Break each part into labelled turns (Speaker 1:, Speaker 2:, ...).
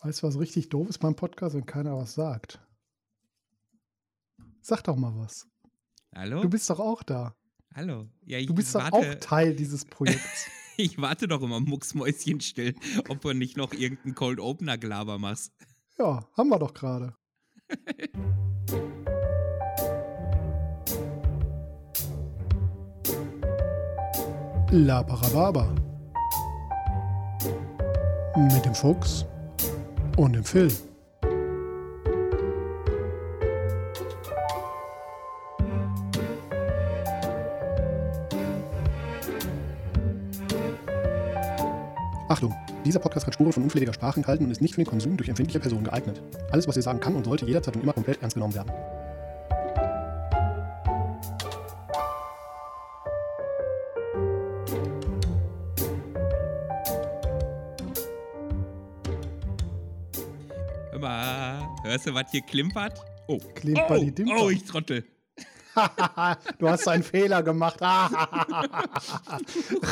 Speaker 1: Weißt du, was richtig doof ist beim Podcast, wenn keiner was sagt? Sag doch mal was.
Speaker 2: Hallo?
Speaker 1: Du bist doch auch da.
Speaker 2: Hallo. Ja,
Speaker 1: du bist warte, doch auch Teil dieses Projekts.
Speaker 2: ich warte doch immer mucksmäuschen still, ob du nicht noch irgendeinen Cold Opener Gelaber machst.
Speaker 1: Ja, haben wir doch gerade. La Parababa. Mit dem Fuchs und dem Phil. Achtung! Dieser Podcast kann Spuren von unflätiger Sprache enthalten und ist nicht für den Konsum durch empfindliche Personen geeignet. Alles, was ihr sagen kann und sollte jederzeit und immer komplett ernst genommen werden.
Speaker 2: Hörst du, was hier klimpert?
Speaker 1: Oh. Klimpert
Speaker 2: oh, die Oh, ich trottel.
Speaker 1: du hast einen Fehler gemacht.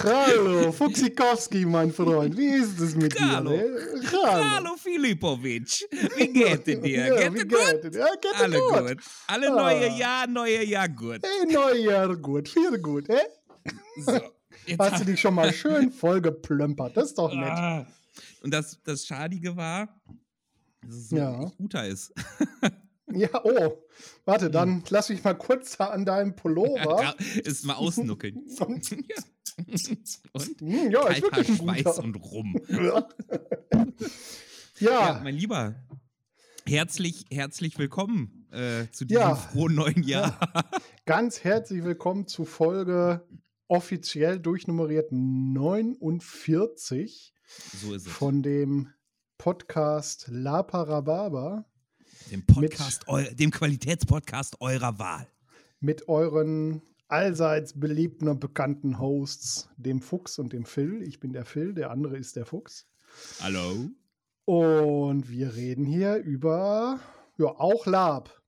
Speaker 1: Hallo, Fuxikowski, mein Freund. Wie ist es mit
Speaker 2: Hallo.
Speaker 1: dir?
Speaker 2: Hallo. Hallo, Filipovic. Wie geht es dir?
Speaker 1: ja, geht es gut? Ja, geht
Speaker 2: Alle
Speaker 1: gut.
Speaker 2: gut. Alle ah. neue Jahr, neue Jahr gut.
Speaker 1: Hey, neue Jahr gut. Viel gut, eh? So. Hast du dich schon mal schön vollgeplömpert? Das ist doch nett. Ah.
Speaker 2: Und das, das Schadige war, dass es so ja. guter ist.
Speaker 1: ja, oh. Warte, dann hm. lass mich mal kurz an deinem Pullover.
Speaker 2: Ja, ist mal ausnuckeln.
Speaker 1: und,
Speaker 2: ja.
Speaker 1: und hm, ja, ist wirklich ein
Speaker 2: Schweiß und rum.
Speaker 1: ja.
Speaker 2: ja. mein Lieber, herzlich, herzlich willkommen äh, zu diesem ja. frohen neuen Jahr.
Speaker 1: Ganz herzlich willkommen zu Folge offiziell durchnummeriert 49
Speaker 2: so ist
Speaker 1: es. von dem Podcast La Parababa.
Speaker 2: Dem Podcast, mit, dem Qualitätspodcast eurer Wahl.
Speaker 1: Mit euren allseits beliebten und bekannten Hosts, dem Fuchs und dem Phil. Ich bin der Phil, der andere ist der Fuchs.
Speaker 2: Hallo.
Speaker 1: Und wir reden hier über, ja, auch Lab.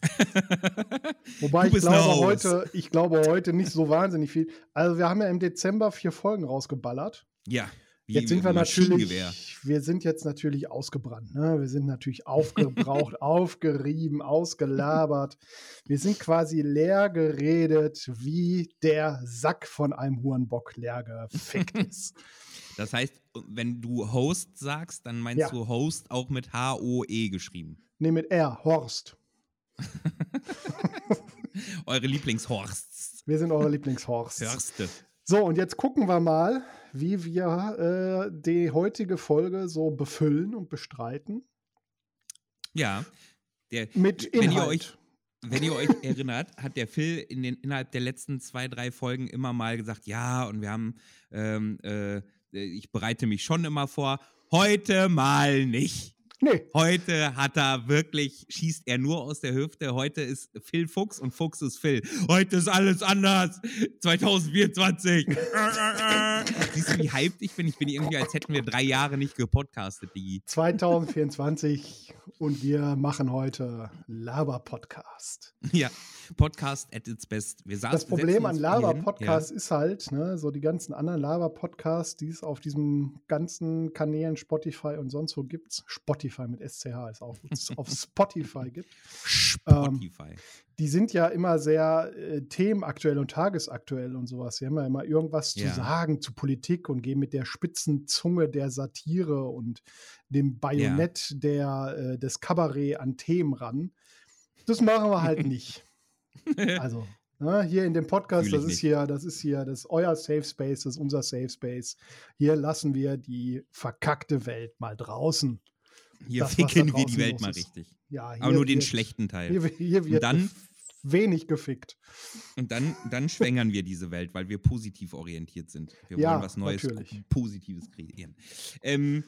Speaker 1: Wobei ich glaube, heute, ich glaube heute nicht so wahnsinnig viel. Also wir haben ja im Dezember vier Folgen rausgeballert.
Speaker 2: Ja.
Speaker 1: Jetzt sind wir natürlich, wir sind jetzt natürlich ausgebrannt. Ne? Wir sind natürlich aufgebraucht, aufgerieben, ausgelabert. Wir sind quasi leer geredet, wie der Sack von einem Hurenbock leer gefickt ist.
Speaker 2: Das heißt, wenn du Host sagst, dann meinst ja. du Host auch mit H-O-E geschrieben?
Speaker 1: Nee, mit R, Horst.
Speaker 2: eure Lieblingshorsts.
Speaker 1: Wir sind eure Lieblingshorsts.
Speaker 2: Hörste.
Speaker 1: So, und jetzt gucken wir mal, wie wir äh, die heutige Folge so befüllen und bestreiten.
Speaker 2: Ja. Der,
Speaker 1: Mit Inhalt.
Speaker 2: Wenn ihr euch, wenn ihr euch erinnert, hat der Phil in den, innerhalb der letzten zwei, drei Folgen immer mal gesagt, ja, und wir haben, ähm, äh, ich bereite mich schon immer vor, heute mal nicht.
Speaker 1: Nee.
Speaker 2: Heute hat er wirklich, schießt er nur aus der Hüfte. Heute ist Phil Fuchs und Fuchs ist Phil. Heute ist alles anders. 2024. Siehst du, wie hyped ich bin? Ich bin irgendwie, als hätten wir drei Jahre nicht gepodcastet, Digi.
Speaker 1: 2024 und wir machen heute Laber-Podcast.
Speaker 2: Ja, Podcast at its best. Wir
Speaker 1: saßen, das Problem an Laber-Podcast ja. ist halt, ne, so die ganzen anderen Laber-Podcasts, die es auf diesen ganzen Kanälen Spotify und sonst wo gibt, Spotify mit SCH ist auch gut, auf Spotify gibt.
Speaker 2: Spotify. Ähm,
Speaker 1: die sind ja immer sehr äh, themenaktuell und tagesaktuell und sowas. Sie haben ja immer irgendwas ja. zu sagen zu Politik und gehen mit der spitzen Zunge der Satire und dem Bajonett ja. der, äh, des Kabarett an Themen ran. Das machen wir halt nicht. also, ne, hier in dem Podcast, das ist nicht. hier, das ist hier, das ist euer Safe Space, das ist unser Safe Space. Hier lassen wir die verkackte Welt mal draußen.
Speaker 2: Hier das, ficken wir die Welt mal richtig.
Speaker 1: Ja,
Speaker 2: Aber nur den schlechten Teil.
Speaker 1: Hier, hier wird dann wenig gefickt.
Speaker 2: Und dann, dann schwängern wir diese Welt, weil wir positiv orientiert sind. Wir ja, wollen was Neues,
Speaker 1: natürlich.
Speaker 2: Positives kreieren. Ähm,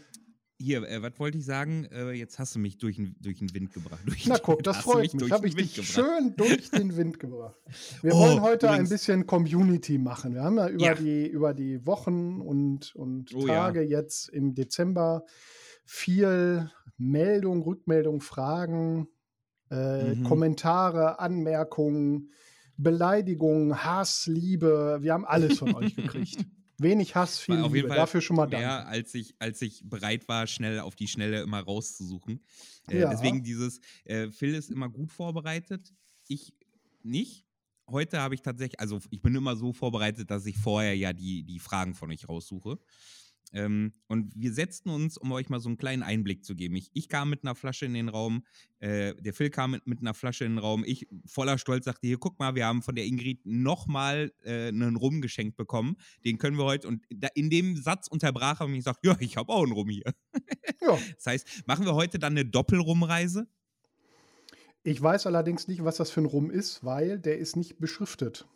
Speaker 2: hier, äh, was wollte ich sagen? Äh, jetzt hast du mich durch, durch den Wind gebracht. Durch
Speaker 1: Na guck, das freut mich. Habe ich dich gebracht. schön durch den Wind gebracht. Wir oh, wollen heute übrigens. ein bisschen Community machen. Wir haben ja über, ja. Die, über die Wochen und, und oh, Tage ja. jetzt im Dezember viel Meldung, Rückmeldung, Fragen äh, mhm. Kommentare, Anmerkungen, Beleidigungen, Hass, Liebe. Wir haben alles von euch gekriegt. Wenig Hass, viel
Speaker 2: auf jeden
Speaker 1: Liebe.
Speaker 2: Fall
Speaker 1: Dafür schon mal
Speaker 2: mehr,
Speaker 1: danke.
Speaker 2: als ich, als ich bereit war, schnell auf die Schnelle immer rauszusuchen. Äh,
Speaker 1: Ja.
Speaker 2: Deswegen dieses, äh, Phil ist immer gut vorbereitet, ich nicht. Heute habe ich tatsächlich, also ich bin immer so vorbereitet, dass ich vorher ja die, die Fragen von euch raussuche. Ähm, und wir setzten uns, um euch mal so einen kleinen Einblick zu geben. Ich, ich kam mit einer Flasche in den Raum, äh, der Phil kam mit, mit einer Flasche in den Raum. Ich voller Stolz sagte, hier, guck mal, wir haben von der Ingrid nochmal äh, einen Rum geschenkt bekommen. Den können wir heute, und da, in dem Satz unterbrach er mich und sagt, ja, ich habe auch einen Rum hier.
Speaker 1: Ja.
Speaker 2: Das heißt, machen wir heute dann eine Doppelrumreise?
Speaker 1: Ich weiß allerdings nicht, was das für ein Rum ist, weil der ist nicht beschriftet.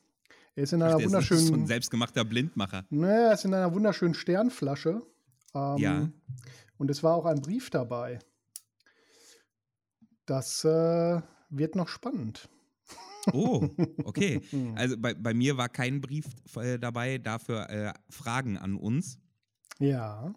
Speaker 1: Er ist in einer
Speaker 2: Ach, der ist nicht so ein
Speaker 1: wunderschönen,
Speaker 2: selbstgemachter Blindmacher.
Speaker 1: naja, er ist in einer wunderschönen Sternflasche. Ähm,
Speaker 2: Ja.
Speaker 1: Und es war auch ein Brief dabei. Das äh, wird noch spannend.
Speaker 2: Oh, okay. Also bei, bei mir war kein Brief äh, dabei, dafür äh, Fragen an uns.
Speaker 1: Ja.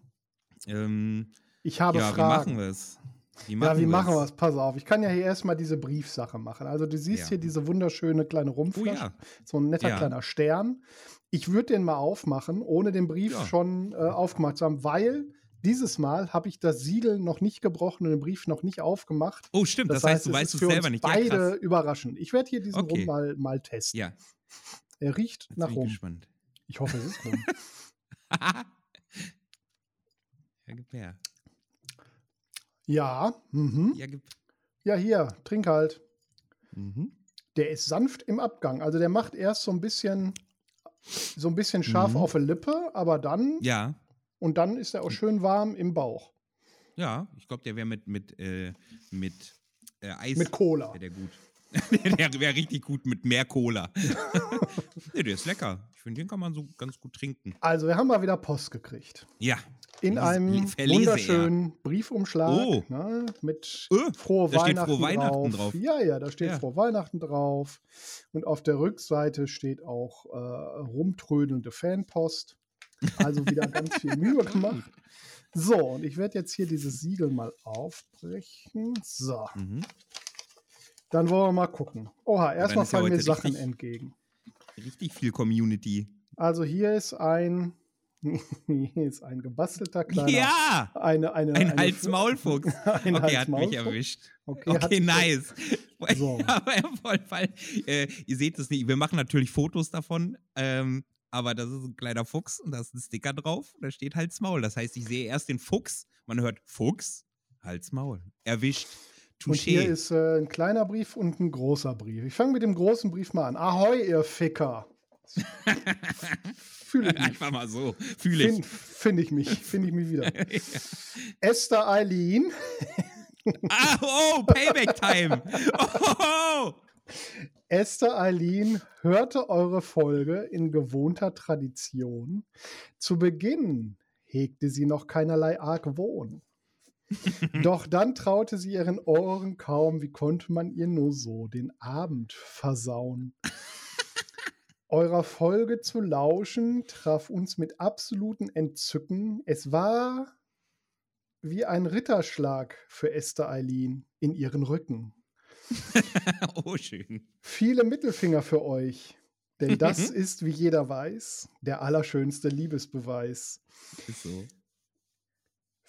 Speaker 2: Ähm,
Speaker 1: Ich habe
Speaker 2: ja,
Speaker 1: Fragen.
Speaker 2: wie machen wir es? Wie
Speaker 1: ja, wie machen wir es? Pass auf. Ich kann ja hier erstmal diese Briefsache machen. Also du siehst
Speaker 2: Ja.
Speaker 1: hier diese wunderschöne kleine
Speaker 2: Oh
Speaker 1: Rumpflasche.
Speaker 2: ja.
Speaker 1: So ein netter
Speaker 2: Ja.
Speaker 1: kleiner Stern. Ich würde den mal aufmachen, ohne den Brief schon äh, aufgemacht zu haben, weil dieses Mal habe ich das Siegel noch nicht gebrochen und den Brief noch nicht aufgemacht.
Speaker 2: Oh, stimmt. Das, heißt, du weißt es selber nicht.
Speaker 1: Beide überraschend. Ich werde hier diesen
Speaker 2: Okay.
Speaker 1: Rum mal, mal testen.
Speaker 2: Ja,
Speaker 1: Er riecht
Speaker 2: jetzt
Speaker 1: nach Rum.
Speaker 2: gespannt.
Speaker 1: Ich hoffe, es ist Rum.
Speaker 2: ja, gib her.
Speaker 1: Ja, mhm.
Speaker 2: Ja, gib.
Speaker 1: ja, hier, trink halt.
Speaker 2: Mhm.
Speaker 1: Der ist sanft im Abgang. Also der macht erst so ein bisschen, so ein bisschen scharf
Speaker 2: Mhm.
Speaker 1: auf der Lippe, aber dann
Speaker 2: Ja,
Speaker 1: und dann ist er auch schön warm im Bauch.
Speaker 2: ja. Ich glaube, der wäre mit, mit, äh, mit äh, Eis.
Speaker 1: Mit Cola.
Speaker 2: Wär der gut. der wäre richtig gut mit mehr Cola. nee, der ist lecker. Finde, den kann man so ganz gut trinken.
Speaker 1: Also, wir haben mal wieder Post gekriegt.
Speaker 2: Ja.
Speaker 1: In
Speaker 2: Lies-
Speaker 1: einem
Speaker 2: verlese
Speaker 1: wunderschönen Briefumschlag
Speaker 2: Oh.
Speaker 1: ne, mit
Speaker 2: Äh,
Speaker 1: frohe
Speaker 2: da
Speaker 1: Weihnachten,
Speaker 2: frohe Weihnachten
Speaker 1: drauf.
Speaker 2: drauf.
Speaker 1: Ja, ja, da steht
Speaker 2: Ja.
Speaker 1: frohe Weihnachten drauf. Und auf der Rückseite steht auch äh, rumtrödelnde Fanpost. Also wieder ganz viel Mühe gemacht. So, und ich werde jetzt hier dieses Siegel mal aufbrechen. So,
Speaker 2: Mhm.
Speaker 1: dann wollen wir mal gucken. Oha, erstmal
Speaker 2: ja
Speaker 1: fallen mir Sachen entgegen.
Speaker 2: Richtig viel Community.
Speaker 1: Also hier ist ein, hier ist ein gebastelter kleiner.
Speaker 2: Ja!
Speaker 1: Eine, eine,
Speaker 2: Ein
Speaker 1: eine,
Speaker 2: Hals-Maulfuchs.
Speaker 1: Ein
Speaker 2: Okay, hat mich erwischt.
Speaker 1: Okay,
Speaker 2: Okay, nice.
Speaker 1: So.
Speaker 2: aber voll, voll. Äh, ihr seht es nicht. Wir machen natürlich Fotos davon. Ähm, aber das ist ein kleiner Fuchs und da ist ein Sticker drauf. Und da steht Hals-Maul. Das heißt, ich sehe erst den Fuchs. Man hört Fuchs, Hals-Maul. Erwischt.
Speaker 1: Und hier
Speaker 2: Touché.
Speaker 1: ist äh, ein kleiner Brief und ein großer Brief. Ich fange mit dem großen Brief mal an. Ahoi, ihr Ficker. Fühle ich mich.
Speaker 2: Einfach mal so. Fühle ich.
Speaker 1: Finde find ich mich. Finde ich mich wieder. Esther Eileen.
Speaker 2: ah, oh, Payback-Time. Oh,
Speaker 1: Esther Eileen hörte eure Folge in gewohnter Tradition. Zu Beginn hegte sie noch keinerlei Argwohn. Doch dann traute sie ihren Ohren kaum, wie konnte man ihr nur so den Abend versauen. Eurer Folge zu lauschen traf uns mit absolutem Entzücken. Es war wie ein Ritterschlag für Esther Eileen in ihren Rücken.
Speaker 2: oh, schön.
Speaker 1: Viele Mittelfinger für euch, denn das ist, wie jeder weiß, der allerschönste Liebesbeweis.
Speaker 2: Ist so.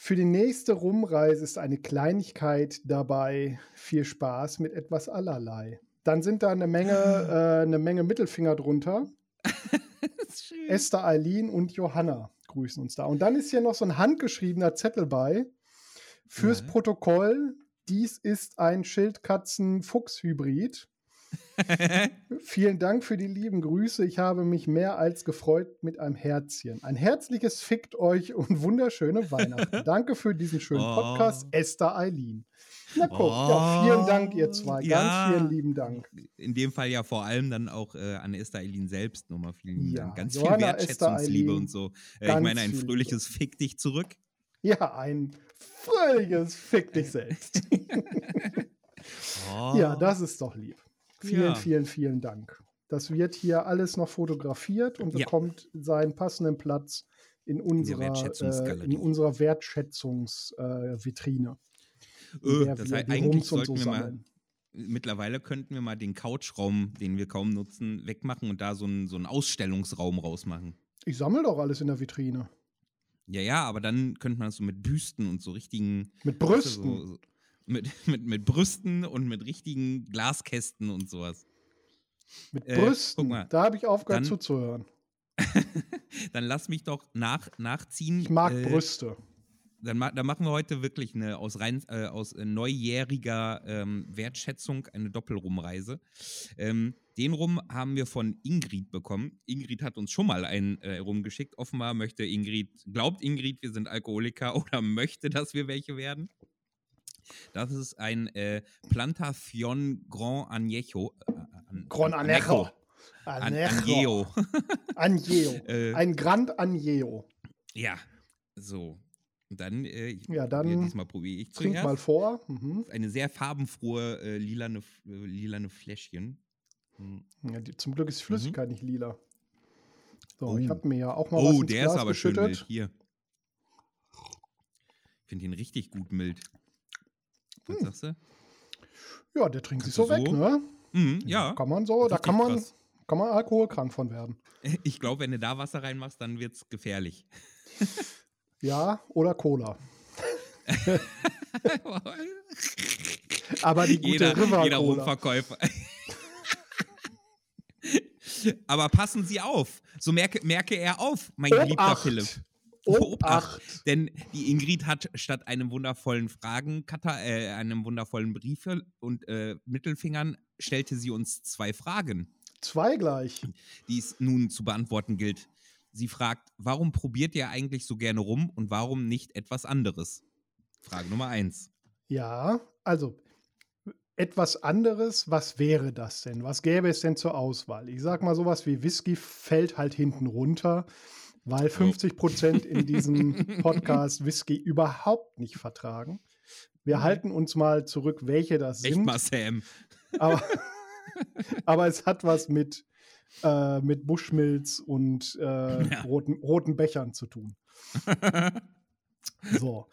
Speaker 1: Für die nächste Rumreise ist eine Kleinigkeit dabei. Viel Spaß mit etwas allerlei. Dann sind da eine Menge, äh, eine Menge Mittelfinger drunter. Esther, Eileen und Johanna grüßen uns da. Und dann ist hier noch so ein handgeschriebener Zettel bei. Fürs
Speaker 2: Ja.
Speaker 1: Protokoll, dies ist ein Schildkatzen-Fuchs-Hybrid. Vielen Dank für die lieben Grüße. Ich habe mich mehr als gefreut mit einem Herzchen. Ein herzliches Fickt euch und wunderschöne Weihnachten. Danke für diesen schönen
Speaker 2: Oh.
Speaker 1: Podcast, Esther Eileen. Na guck, ja, vielen Dank, ihr zwei.
Speaker 2: Ja.
Speaker 1: Ganz vielen lieben Dank.
Speaker 2: In dem Fall ja vor allem dann auch äh, an Esther Eileen selbst nochmal vielen lieben
Speaker 1: Ja,
Speaker 2: Dank. Ganz
Speaker 1: Johanna,
Speaker 2: viel Wertschätzungsliebe und so. Äh, ich meine, ein fröhliches Fick dich zurück.
Speaker 1: Ja, ein fröhliches Fick dich selbst.
Speaker 2: Oh.
Speaker 1: Ja, das ist doch lieb. Vielen,
Speaker 2: Ja.
Speaker 1: vielen, vielen Dank. Das wird hier alles noch fotografiert und
Speaker 2: Ja.
Speaker 1: bekommt seinen passenden Platz in unserer, äh, in unserer Wertschätzungsvitrine. Äh, Vitrine, in
Speaker 2: Öh, das
Speaker 1: wir
Speaker 2: heißt, eigentlich sollten
Speaker 1: so
Speaker 2: wir mal. Mittlerweile könnten wir mal den Couchraum, den wir kaum nutzen, wegmachen und da so einen, so einen Ausstellungsraum rausmachen.
Speaker 1: Ich sammle doch alles in der Vitrine.
Speaker 2: Ja, ja, aber dann könnte man das so mit Büsten und so richtigen.
Speaker 1: Mit Brüsten.
Speaker 2: So, so, mit, mit, mit Brüsten und mit richtigen Glaskästen und sowas.
Speaker 1: Mit äh, Brüsten? Mal, da habe ich aufgehört dann, zuzuhören.
Speaker 2: dann lass mich doch nach, nachziehen.
Speaker 1: Ich mag äh, Brüste.
Speaker 2: Dann, dann, machen wir heute wirklich eine aus, rein, äh, aus äh, neujähriger ähm, Wertschätzung eine Doppelrumreise. Ähm, den Rum haben wir von Ingrid bekommen. Ingrid hat uns schon mal einen äh, rumgeschickt. Offenbar möchte Ingrid, glaubt Ingrid, wir sind Alkoholiker oder möchte, dass wir welche werden. Das ist ein äh, Plantación Grand Añejo. Äh,
Speaker 1: Grand Añejo.
Speaker 2: Añejo.
Speaker 1: Añejo. Äh, ein Grand Añejo.
Speaker 2: Ja, so. Dann, äh,
Speaker 1: ja, dann
Speaker 2: diesmal probiere ich
Speaker 1: trink mal vor. Mhm.
Speaker 2: Eine sehr farbenfrohe äh, lilane, äh, lilane Fläschchen.
Speaker 1: Mhm. Ja, die, zum Glück ist die Flüssigkeit mhm. nicht lila. So, oh. ich habe mir ja auch mal
Speaker 2: oh,
Speaker 1: was
Speaker 2: ins der Glas ist aber schön mild. Hier. Ich finde ihn richtig gut mild. Was hm. sagst du?
Speaker 1: Ja, der trinkt sich so, so weg, ne?
Speaker 2: Mhm, ja.
Speaker 1: Kann man so, da kann man, kann man alkoholkrank von werden.
Speaker 2: Ich glaube, wenn du da Wasser reinmachst, dann wird es gefährlich.
Speaker 1: ja, oder Cola. Aber die gute
Speaker 2: jeder,
Speaker 1: River
Speaker 2: Jeder Rumverkäufer. Aber passen Sie auf. So merke, merke er auf, mein
Speaker 1: Obacht.
Speaker 2: geliebter Philipp.
Speaker 1: Obacht.
Speaker 2: Denn die Ingrid hat statt einem wundervollen Fragencutter, äh, einem wundervollen Brief und äh, Mittelfingern, stellte sie uns zwei Fragen.
Speaker 1: Zwei gleich.
Speaker 2: Die es nun zu beantworten gilt. Sie fragt, warum probiert ihr eigentlich so gerne rum und warum nicht etwas anderes? Frage Nummer eins.
Speaker 1: Ja, also etwas anderes, was wäre das denn? Was gäbe es denn zur Auswahl? Ich sag mal, sowas wie Whisky fällt halt hinten runter, weil 50 Prozent in diesem Podcast Whisky überhaupt nicht vertragen. Wir mhm. halten uns mal zurück, welche das
Speaker 2: sind.
Speaker 1: Echt
Speaker 2: mal, Sam.
Speaker 1: Aber, aber es hat was mit, äh, mit Buschmilz und äh, ja. roten, roten Bechern zu tun. so.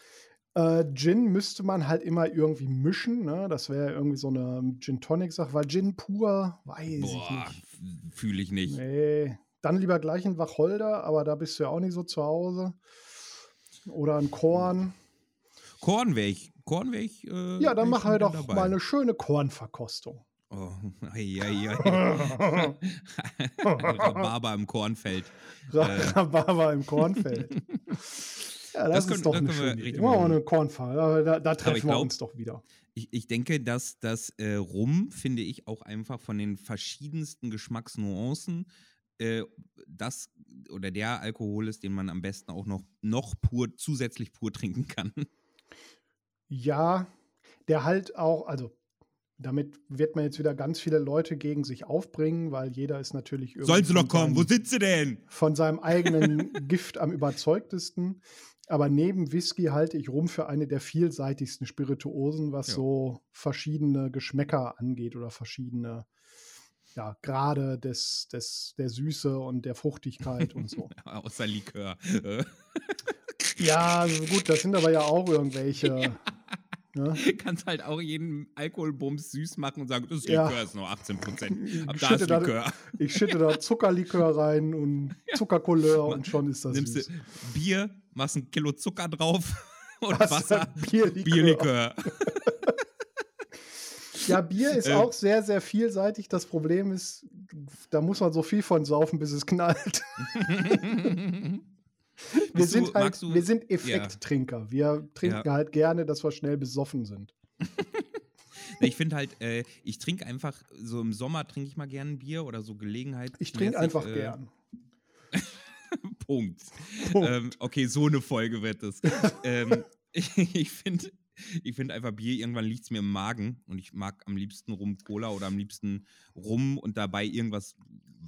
Speaker 1: Äh, Gin müsste man halt immer irgendwie mischen, ne? Das wäre irgendwie so eine Gin Tonic Sache, weil Gin pur, weiß Boah, ich nicht.
Speaker 2: Fühle ich nicht.
Speaker 1: Nee. Dann lieber gleich ein Wacholder, aber da bist du ja auch nicht so zu Hause. Oder ein Korn.
Speaker 2: Korn wäre ich. Korn wäre ich. Äh,
Speaker 1: ja, dann mach halt doch dabei. mal eine schöne Kornverkostung.
Speaker 2: Oh, ei, ei, ei. Rhabarber im Kornfeld.
Speaker 1: Rhabarber im Kornfeld. Ja, das, das können, ist doch das eine schöne wir eine Kornfall. Da, da treffen wir glaub, uns doch wieder.
Speaker 2: Ich, ich denke, dass das äh, Rum, finde ich, auch einfach von den verschiedensten Geschmacksnuancen äh, das oder der Alkohol ist, den man am besten auch noch, noch pur, zusätzlich pur trinken kann.
Speaker 1: Ja, der halt auch, also damit wird man jetzt wieder ganz viele Leute gegen sich aufbringen, weil jeder ist natürlich
Speaker 2: irgendwie. Sollen sie doch kommen, seinem, wo sind sie denn?
Speaker 1: Von seinem eigenen Gift am überzeugtesten. Aber neben Whisky halte ich Rum für eine der vielseitigsten Spirituosen, was ja. so verschiedene Geschmäcker angeht oder verschiedene ja, Grade des, des, der Süße und der Fruchtigkeit und so.
Speaker 2: Außer Likör.
Speaker 1: ja, also gut, das sind aber ja auch irgendwelche. Ja.
Speaker 2: Ne? Kannst halt auch jeden Alkoholbums süß machen und sagen, das Likör ja. ist nur 18 Prozent. Ab da ist Likör.
Speaker 1: Da, ich schütte da Zuckerlikör rein und Zuckercouleur und schon ist das
Speaker 2: Nimmst
Speaker 1: süß.
Speaker 2: Bier, machst ein Kilo Zucker drauf und Was Wasser. Bierlikör. Bierlikör.
Speaker 1: Ja, Bier ist ähm. auch sehr, sehr vielseitig. Das Problem ist, da muss man so viel von saufen, bis es knallt. wir, sind du, halt, wir sind Effekttrinker. Wir trinken ja. halt gerne, dass wir schnell besoffen sind.
Speaker 2: ich finde halt, äh, ich trinke einfach, so im Sommer trinke ich mal gern Bier oder so Gelegenheit.
Speaker 1: Ich trinke einfach äh, gern.
Speaker 2: Punkt. Punkt. Ähm, okay, so eine Folge wird es. ähm, ich, ich finde ich finde einfach Bier, irgendwann liegt es mir im Magen und ich mag am liebsten Rum Cola oder am liebsten Rum und dabei irgendwas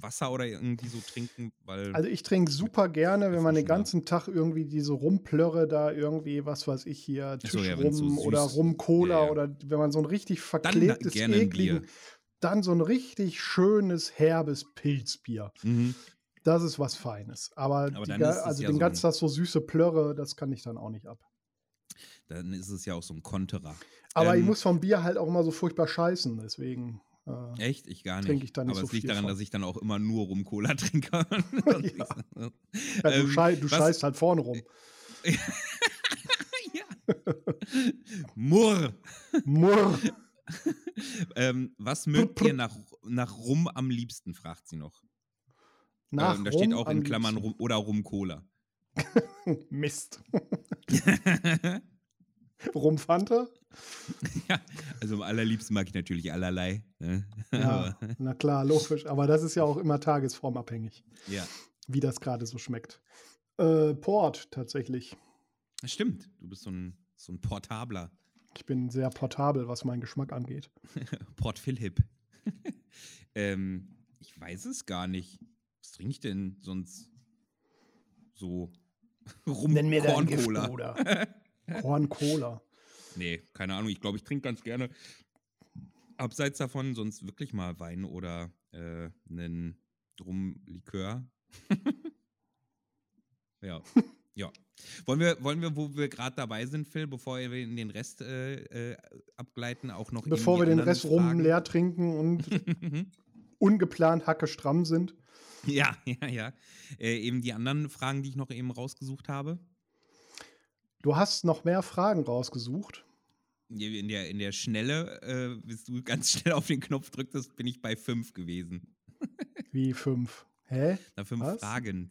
Speaker 2: Wasser oder irgendwie so trinken, weil.
Speaker 1: Also ich trinke super gerne, wenn man den ganzen Tag irgendwie diese Rumplörre da irgendwie, was weiß ich hier, Tischrum ja, so oder Rum-Cola ja, ja. oder wenn man so ein richtig verklebtes, ekligen, dann so ein richtig schönes, herbes Pilzbier. Mhm. Das ist was Feines. Aber, Aber die, also den so ganzen Tag so süße Plörre, das kann ich dann auch nicht ab.
Speaker 2: Dann ist es ja auch so ein Konterer.
Speaker 1: Aber ähm, ich muss vom Bier halt auch immer so furchtbar scheißen, deswegen.
Speaker 2: Äh, Echt? Ich gar nicht.
Speaker 1: Ich nicht
Speaker 2: Aber
Speaker 1: so
Speaker 2: es liegt daran,
Speaker 1: von.
Speaker 2: dass ich dann auch immer nur Rum-Cola trinke.
Speaker 1: Ja. Ja, du,
Speaker 2: Ähm,
Speaker 1: schei du scheißt halt vorne rum.
Speaker 2: ja. Murr.
Speaker 1: Murr.
Speaker 2: Ähm, was mögt ihr nach, nach Rum am liebsten, fragt sie noch.
Speaker 1: Nach
Speaker 2: ähm, da steht
Speaker 1: rum
Speaker 2: auch in
Speaker 1: am
Speaker 2: Klammern. Rum oder Rum-Cola.
Speaker 1: Mist. Rumfante?
Speaker 2: ja, also am allerliebsten mag ich natürlich allerlei. Ne?
Speaker 1: Ja, na klar, logisch. Aber das ist ja auch immer tagesformabhängig,
Speaker 2: ja,
Speaker 1: wie das gerade so schmeckt. Äh, Port tatsächlich.
Speaker 2: das stimmt. Du bist so ein, so ein Portabler.
Speaker 1: Ich bin sehr portabel, was meinen Geschmack angeht.
Speaker 2: Port Philipp. ähm, ich weiß es gar nicht. Was trinke ich denn sonst so? Rum Korn-Cola.
Speaker 1: Bruder. Korn-Cola.
Speaker 2: Nee, keine Ahnung. Ich glaube, ich trinke ganz gerne abseits davon sonst wirklich mal Wein oder äh, einen Rumlikör. ja, ja. Wollen wir, wollen wir, wo wir gerade dabei sind, Phil, bevor wir in den Rest äh, äh, abgleiten, auch noch
Speaker 1: Bevor wir den Rest rum
Speaker 2: Fragen?
Speaker 1: leer trinken und ungeplant hacke stramm sind.
Speaker 2: Ja, ja, ja. Äh, eben die anderen Fragen, die ich noch eben rausgesucht habe.
Speaker 1: Du hast noch mehr Fragen rausgesucht.
Speaker 2: In der, in der Schnelle, äh, bis du ganz schnell auf den Knopf drücktest, bin ich bei fünf gewesen.
Speaker 1: Wie fünf? Hä?
Speaker 2: Na, fünf
Speaker 1: Was?
Speaker 2: Fragen.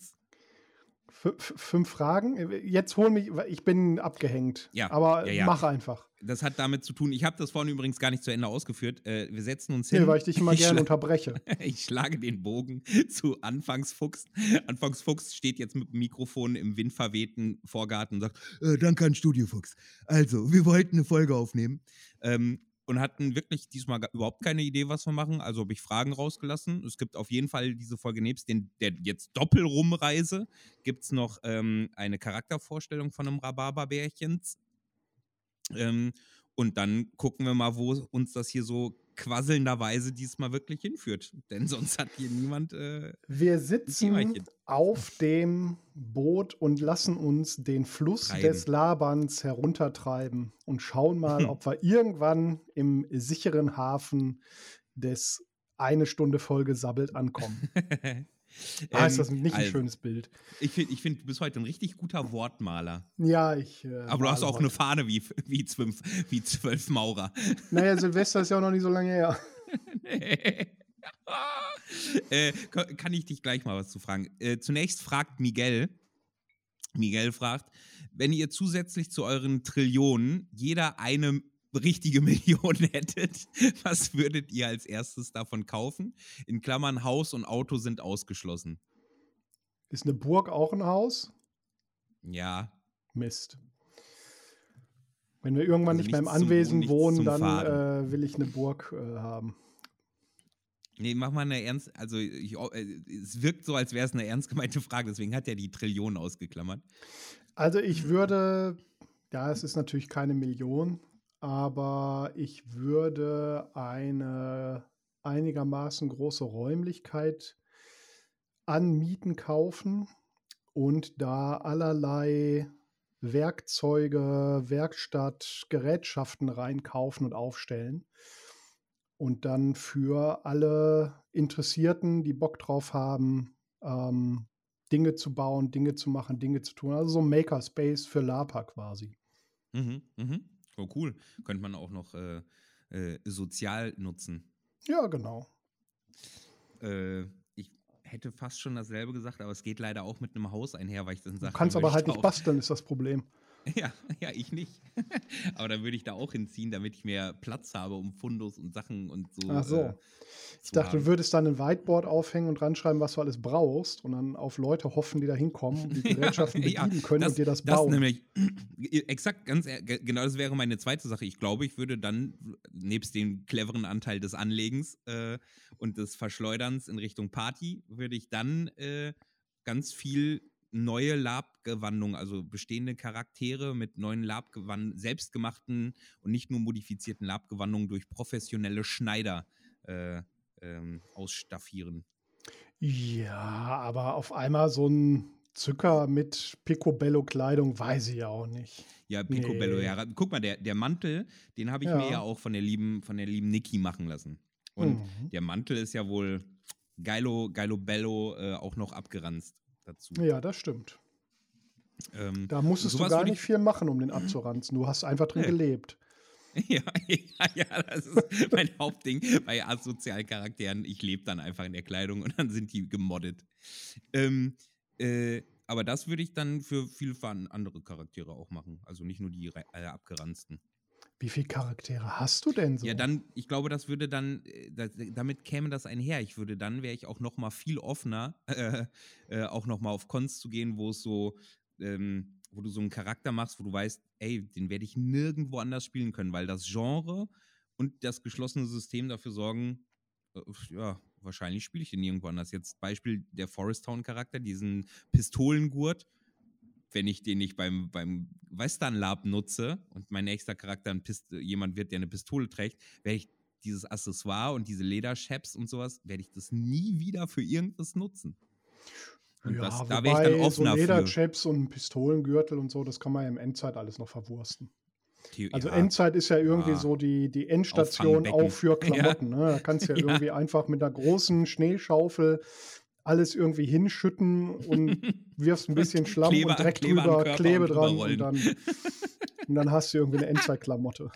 Speaker 1: Fünf Fragen? Jetzt hol mich, ich bin abgehängt.
Speaker 2: Ja,
Speaker 1: Aber
Speaker 2: ja, ja.
Speaker 1: mach einfach.
Speaker 2: Das hat damit zu tun, ich habe das vorhin übrigens gar nicht zu Ende ausgeführt. Äh, wir setzen uns
Speaker 1: Nee,
Speaker 2: hin.
Speaker 1: weil ich dich immer gerne unterbreche.
Speaker 2: Ich schlage den Bogen zu Anfangsfuchs. Anfangsfuchs steht jetzt mit dem Mikrofon im windverwehten Vorgarten und sagt: äh, Danke an Studiofuchs. Also, wir wollten eine Folge aufnehmen. Ähm, und hatten wirklich diesmal überhaupt keine Idee, was wir machen. Also habe ich Fragen rausgelassen. Es gibt auf jeden Fall diese Folge nebst den, der jetzt Doppelrumreise, gibt es noch ähm, eine Charaktervorstellung von einem Rhabarberbärchens. Ähm, und dann gucken wir mal, wo uns das hier so quasselnderweise diesmal wirklich hinführt. Denn sonst hat hier niemand. Äh,
Speaker 1: Wir sitzen auf dem Boot und lassen uns den Fluss
Speaker 2: Treiben.
Speaker 1: des Laberns heruntertreiben und schauen mal, ob wir irgendwann im sicheren Hafen des eine Stunde Folge sabbelt ankommen. Ah, ist das
Speaker 2: ähm,
Speaker 1: nicht ein
Speaker 2: also,
Speaker 1: schönes Bild?
Speaker 2: Ich finde, ich find, du bist heute ein richtig guter Wortmaler.
Speaker 1: Ja, ich. Äh,
Speaker 2: Aber du hast auch eine
Speaker 1: heute.
Speaker 2: Fahne wie, wie, zwölf, wie zwölf Maurer.
Speaker 1: Naja, Silvester ist ja auch noch nicht so lange her.
Speaker 2: äh, ka- kann ich dich gleich mal was zu fragen? Äh, zunächst fragt Miguel, Miguel fragt, wenn ihr zusätzlich zu euren Trillionen jeder eine richtige Million hättet, was würdet ihr als erstes davon kaufen? In Klammern Haus und Auto sind ausgeschlossen.
Speaker 1: Ist eine Burg auch ein Haus?
Speaker 2: Ja,
Speaker 1: Mist. Wenn wir irgendwann
Speaker 2: Also
Speaker 1: nicht mehr im Anwesen
Speaker 2: Wohnen,
Speaker 1: dann äh, will ich eine Burg äh, haben.
Speaker 2: Nee, mach mal eine ernst, also ich, äh, es wirkt so, als wäre es eine ernst gemeinte Frage, deswegen hat er die Trillionen ausgeklammert.
Speaker 1: Also ich würde, ja, es ist natürlich keine Million, aber ich würde eine einigermaßen große Räumlichkeit anmieten kaufen und da allerlei Werkzeuge, Werkstatt, Gerätschaften reinkaufen und aufstellen. Und dann für alle Interessierten, die Bock drauf haben, ähm, Dinge zu bauen, Dinge zu machen, Dinge zu tun. Also so ein Makerspace für Lapa quasi.
Speaker 2: Mhm, mhm. Oh, cool. Könnte man auch noch äh, äh, sozial nutzen.
Speaker 1: Ja, genau.
Speaker 2: Äh, ich hätte fast schon dasselbe gesagt, aber es geht leider auch mit einem Haus einher, weil ich dann
Speaker 1: Du
Speaker 2: sage.
Speaker 1: kannst
Speaker 2: dann
Speaker 1: aber halt
Speaker 2: ich
Speaker 1: nicht basteln, ist das Problem.
Speaker 2: Ja, ja, ich nicht. aber dann würde ich da auch hinziehen, damit ich mehr Platz habe, um Fundus und Sachen und so.
Speaker 1: Ach so.
Speaker 2: Äh,
Speaker 1: Ich dachte,
Speaker 2: haben.
Speaker 1: du würdest dann ein Whiteboard aufhängen und ranschreiben, was du alles brauchst und dann auf Leute hoffen, die da hinkommen und die Gerätschaften
Speaker 2: Ja,
Speaker 1: bedienen können und dir das
Speaker 2: Das
Speaker 1: bauen.
Speaker 2: nämlich, exakt, ganz, ge- genau das wäre meine zweite Sache. Ich glaube, ich würde dann, nebst dem cleveren Anteil des Anlegens äh, und des Verschleuderns in Richtung Party, würde ich dann äh, ganz viel neue Labgewandungen, also bestehende Charaktere mit neuen Labgewandungen, selbstgemachten und nicht nur modifizierten Labgewandungen durch professionelle Schneider äh, ähm, ausstaffieren.
Speaker 1: Ja, aber auf einmal so ein Zücker mit Picobello-Kleidung, weiß ich ja auch nicht.
Speaker 2: Ja, Picobello,
Speaker 1: Nee.
Speaker 2: ja. Guck mal, der, der Mantel, den habe ich
Speaker 1: Ja.
Speaker 2: mir ja auch von der lieben, von der lieben Niki machen lassen. Und mhm. der Mantel ist ja wohl geilo, geilo bello äh, auch noch abgeranzt dazu.
Speaker 1: Ja, das stimmt. Ähm, da musstest du gar nicht viel machen, um den abzuranzen. Du hast einfach drin gelebt.
Speaker 2: Ja, ja, ja, das ist mein Hauptding bei asozialen Charakteren. Ich lebe dann einfach in der Kleidung und dann sind die gemoddet. Ähm, äh, aber das würde ich dann für viele andere Charaktere auch machen. Also nicht nur die äh, abgeranzten.
Speaker 1: Wie viele Charaktere hast du denn so?
Speaker 2: Ja, dann, ich glaube, das würde dann, äh, damit käme das einher. Ich würde dann, wäre ich auch noch mal viel offener, äh, äh, auch noch mal auf Cons zu gehen, wo es so, ähm, wo du so einen Charakter machst, wo du weißt, ey, den werde ich nirgendwo anders spielen können, weil das Genre und das geschlossene System dafür sorgen, äh, ja, wahrscheinlich spiele ich den nirgendwo anders. Jetzt Beispiel der Forest Town Charakter, diesen Pistolengurt wenn ich den nicht beim, beim Western Lab nutze und mein nächster Charakter Pist jemand wird, der eine Pistole trägt, werde ich dieses Accessoire und diese Lederchaps und sowas, werde ich das nie wieder für irgendwas nutzen.
Speaker 1: Und ja, das, da wäre ich dann offener so Lederchaps und Pistolengürtel und so, das kann man ja im Endzeit alles noch verwursten. Die, also ja. Endzeit ist ja irgendwie ja. so die, die Endstation auch für Klamotten. Ja. Ne? Da kannst du ja, irgendwie einfach mit einer großen Schneeschaufel alles irgendwie hinschütten und wirfst ein bisschen Schlamm Kleber, und Dreck Kleber drüber, Klebe und dran und dann, und dann hast du irgendwie eine Endzeitklamotte.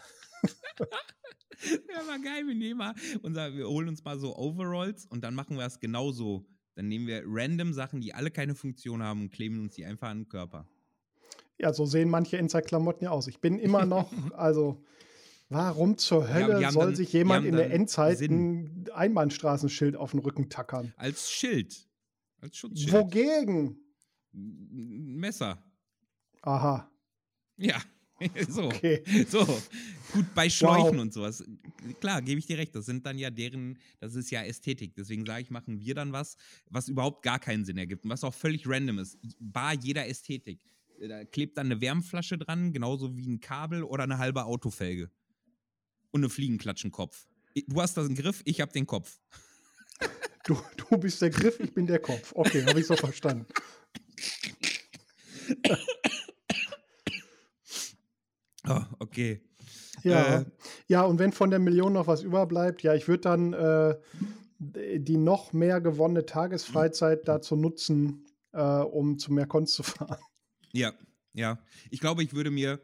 Speaker 2: ja, war geil. Wir nehmen mal unser, wir holen uns mal so Overalls und dann machen wir es genauso. Dann nehmen wir random Sachen, die alle keine Funktion haben und kleben uns die einfach an den Körper.
Speaker 1: Ja, so sehen manche Endzeitklamotten ja aus. Ich bin immer noch, also Warum zur Hölle ja, soll dann, sich jemand in der Endzeit Sinn. ein Einbahnstraßenschild auf den Rücken tackern?
Speaker 2: Als Schild. Als Schutzschild.
Speaker 1: Wogegen?
Speaker 2: Messer.
Speaker 1: Aha.
Speaker 2: Ja. so. Okay. So. Gut, bei Schläuchen wow. und sowas. Klar, gebe ich dir recht. Das sind dann ja deren, das ist ja Ästhetik. Deswegen sage ich, machen wir dann was, was überhaupt gar keinen Sinn ergibt und was auch völlig random ist. Bar jeder Ästhetik. Da klebt dann eine Wärmflasche dran, genauso wie ein Kabel oder eine halbe Autofelge und eine Fliegenklatschenkopf. Du hast das im Griff, ich habe den Kopf.
Speaker 1: Du, du bist der Griff, ich bin der Kopf. Okay, habe ich so verstanden.
Speaker 2: oh, okay.
Speaker 1: Ja, äh, ja, und wenn von der Million noch was überbleibt, ja, ich würde dann äh, die noch mehr gewonnene Tagesfreizeit dazu nutzen, äh, um zu mehr Kunst zu fahren.
Speaker 2: Ja, ja. Ich glaube, ich würde mir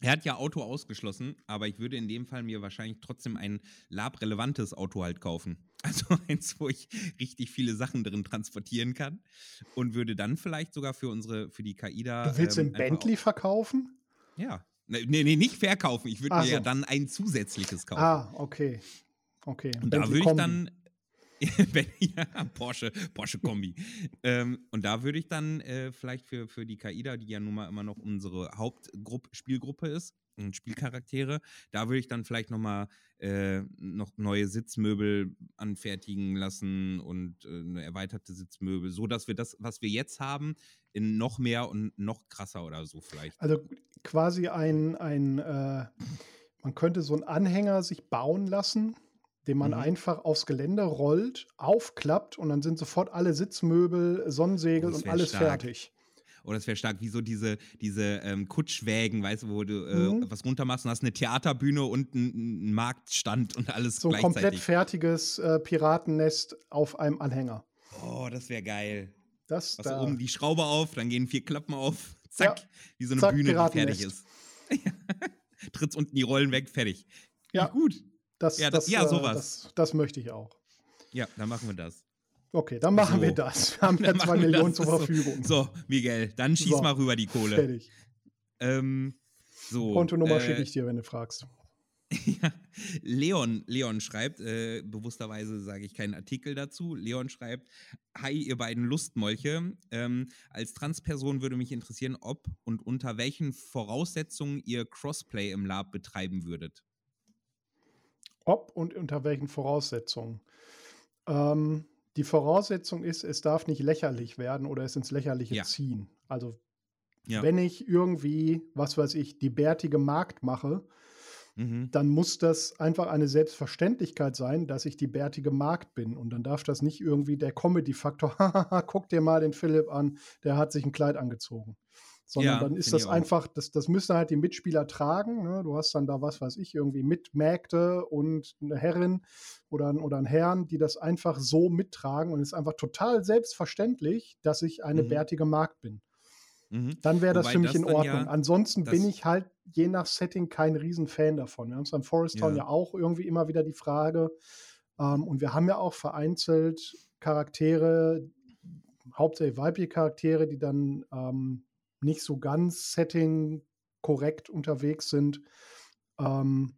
Speaker 2: er hat ja Auto ausgeschlossen, aber ich würde in dem Fall mir wahrscheinlich trotzdem ein labrelevantes Auto halt kaufen. Also eins, wo ich richtig viele Sachen drin transportieren kann und würde dann vielleicht sogar für unsere, für die KIDA.
Speaker 1: Du willst ähm, den Bentley verkaufen?
Speaker 2: Ja. Nee, nee, nicht verkaufen. Ich würde mir so. ja dann ein zusätzliches kaufen.
Speaker 1: Ah, okay. Okay.
Speaker 2: Und da würde ich dann ja, Porsche, Porsche Kombi. ähm, und da würde ich dann äh, vielleicht für, für die Kaida, die ja nun mal immer noch unsere Hauptspielgruppe ist, und Spielcharaktere, da würde ich dann vielleicht noch mal äh, noch neue Sitzmöbel anfertigen lassen und äh, eine erweiterte Sitzmöbel, so dass wir das, was wir jetzt haben, in noch mehr und noch krasser oder so vielleicht.
Speaker 1: Also quasi ein, ein äh, man könnte so einen Anhänger sich bauen lassen, den man mhm. einfach aufs Gelände rollt, aufklappt und dann sind sofort alle Sitzmöbel, Sonnensegel und alles stark. fertig.
Speaker 2: Oder es wäre stark wie so diese, diese ähm, Kutschwägen, weißt du, wo du äh, mhm. was runtermachst und hast eine Theaterbühne und einen Marktstand und alles
Speaker 1: so gleichzeitig. So ein komplett fertiges äh, Piratennest auf einem Anhänger.
Speaker 2: Oh, das wäre geil.
Speaker 1: Das
Speaker 2: was da. oben die Schraube auf, dann gehen vier Klappen auf, zack, ja. wie so eine zack, Bühne, die fertig ist. Trittst unten die Rollen weg, fertig.
Speaker 1: Ja, gut. Das, ja, das, ja, äh, sowas. Das, das, möchte ich auch.
Speaker 2: Ja, dann machen wir das.
Speaker 1: Okay, dann machen so. wir das. Wir haben ja zwei Millionen zur Verfügung.
Speaker 2: So. so, Miguel, dann schieß so. mal rüber die Kohle. Fertig. Ähm, so,
Speaker 1: Kontonummer äh, schicke ich dir, wenn du fragst.
Speaker 2: ja, Leon, Leon schreibt, äh, bewussterweise sage ich keinen Artikel dazu. Leon schreibt: Hi, ihr beiden Lustmolche. Ähm, als Transperson würde mich interessieren, ob und unter welchen Voraussetzungen ihr Crossplay im Lab betreiben würdet
Speaker 1: ob und unter welchen Voraussetzungen. Ähm, die Voraussetzung ist, es darf nicht lächerlich werden oder es ins Lächerliche ja. ziehen. Also ja. wenn ich irgendwie, was weiß ich, die bärtige Markt mache, mhm. dann muss das einfach eine Selbstverständlichkeit sein, dass ich die bärtige Markt bin. Und dann darf das nicht irgendwie der Comedy-Faktor, guck dir mal den Philipp an, der hat sich ein Kleid angezogen. Sondern ja, dann ist das einfach, das, das müssen halt die Mitspieler tragen. Ne? Du hast dann da, was weiß ich, irgendwie Mitmägde und eine Herrin oder, oder einen Herrn, die das einfach so mittragen und es ist einfach total selbstverständlich, dass ich eine mhm. bärtige Magd bin. Mhm. Dann wäre das Wobei für mich das in Ordnung. Ja, Ansonsten bin ich halt je nach Setting kein Riesenfan davon. Wir haben es beim Forest Town ja. ja auch irgendwie immer wieder die Frage. Ähm, und wir haben ja auch vereinzelt Charaktere, hauptsächlich weibliche Charaktere, die dann ähm, nicht so ganz setting korrekt unterwegs sind. Ähm,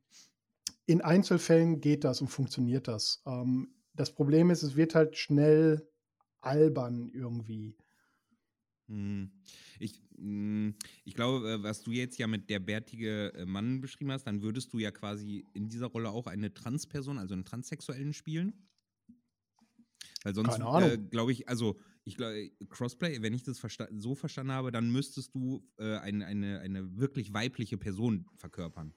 Speaker 1: in Einzelfällen geht das und funktioniert das. Ähm, das Problem ist, es wird halt schnell albern irgendwie.
Speaker 2: Hm. Ich, hm, ich glaube, äh, was du jetzt ja mit der bärtige äh, Mann beschrieben hast, dann würdest du ja quasi in dieser Rolle auch eine Transperson, also einen Transsexuellen spielen. Weil sonst, äh, glaube ich, also ich glaube, Crossplay, wenn ich das versta so verstanden habe, dann müsstest du äh, eine, eine, eine wirklich weibliche Person verkörpern.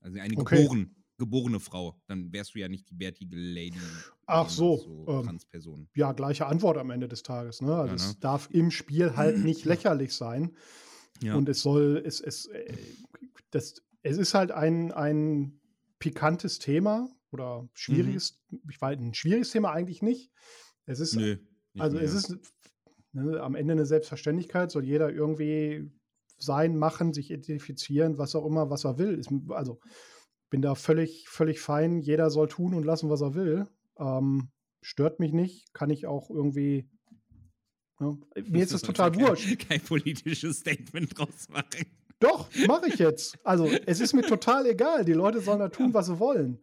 Speaker 2: Also eine okay. geboren, geborene Frau. Dann wärst du ja nicht die bärtige Lady.
Speaker 1: Ach so. so
Speaker 2: ähm, Transperson.
Speaker 1: Ja, gleiche Antwort am Ende des Tages. Ne? Also ja, ne? es darf im Spiel halt nicht lächerlich sein. Ja. Und es soll, es, es, äh, das, es ist halt ein, ein pikantes Thema oder schwieriges, mhm. ich weiß, ein schwieriges Thema eigentlich nicht. Es ist Nö. Also mehr. es ist ne, am Ende eine Selbstverständlichkeit, soll jeder irgendwie sein, machen, sich identifizieren, was auch immer, was er will. Ist, also bin da völlig, völlig fein. Jeder soll tun und lassen, was er will. Ähm, stört mich nicht, kann ich auch irgendwie. Ne, mir ist es total wurscht.
Speaker 2: Kein, kein politisches Statement draus machen.
Speaker 1: Doch, mache ich jetzt. Also, es ist mir total egal. Die Leute sollen da tun, was sie wollen.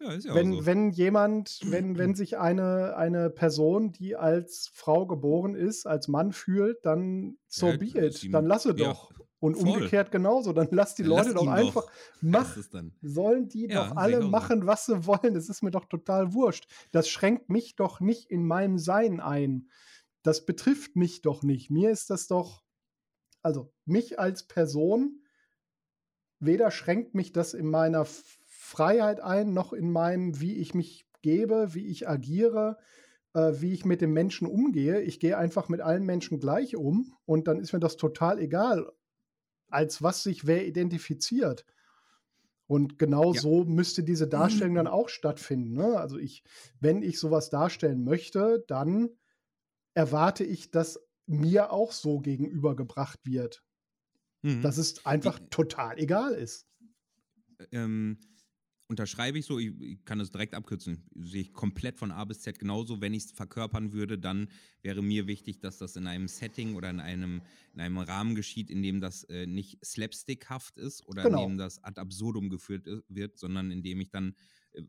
Speaker 1: Ja, ist ja wenn, so. wenn jemand, wenn, wenn sich eine, eine Person, die als Frau geboren ist, als Mann fühlt, dann so ja, be it. Dann lasse doch. Und voll. umgekehrt genauso, dann lass die Leute doch einfach machen. Sollen die ja, doch alle machen, was sie wollen. Das ist mir doch total wurscht. Das schränkt mich doch nicht in meinem Sein ein. Das betrifft mich doch nicht. Mir ist das doch, also mich als Person, weder schränkt mich das in meiner Freiheit ein, noch in meinem, wie ich mich gebe, wie ich agiere, äh, wie ich mit den Menschen umgehe. Ich gehe einfach mit allen Menschen gleich um und dann ist mir das total egal, als was sich wer identifiziert. Und genau ja. so müsste diese Darstellung dann auch stattfinden. Ne? Also ich, wenn ich sowas darstellen möchte, dann erwarte ich, dass mir auch so gegenübergebracht wird. Mhm. Dass es einfach ich, total egal ist.
Speaker 2: Ähm, unterschreibe ich so, ich, ich, kann das direkt abkürzen, sehe ich komplett von A bis Z genauso. Wenn ich es verkörpern würde, dann wäre mir wichtig, dass das in einem Setting oder in einem, in einem Rahmen geschieht, in dem das äh, nicht slapstickhaft ist oder genau. in dem das ad absurdum geführt äh, wird, sondern in dem ich dann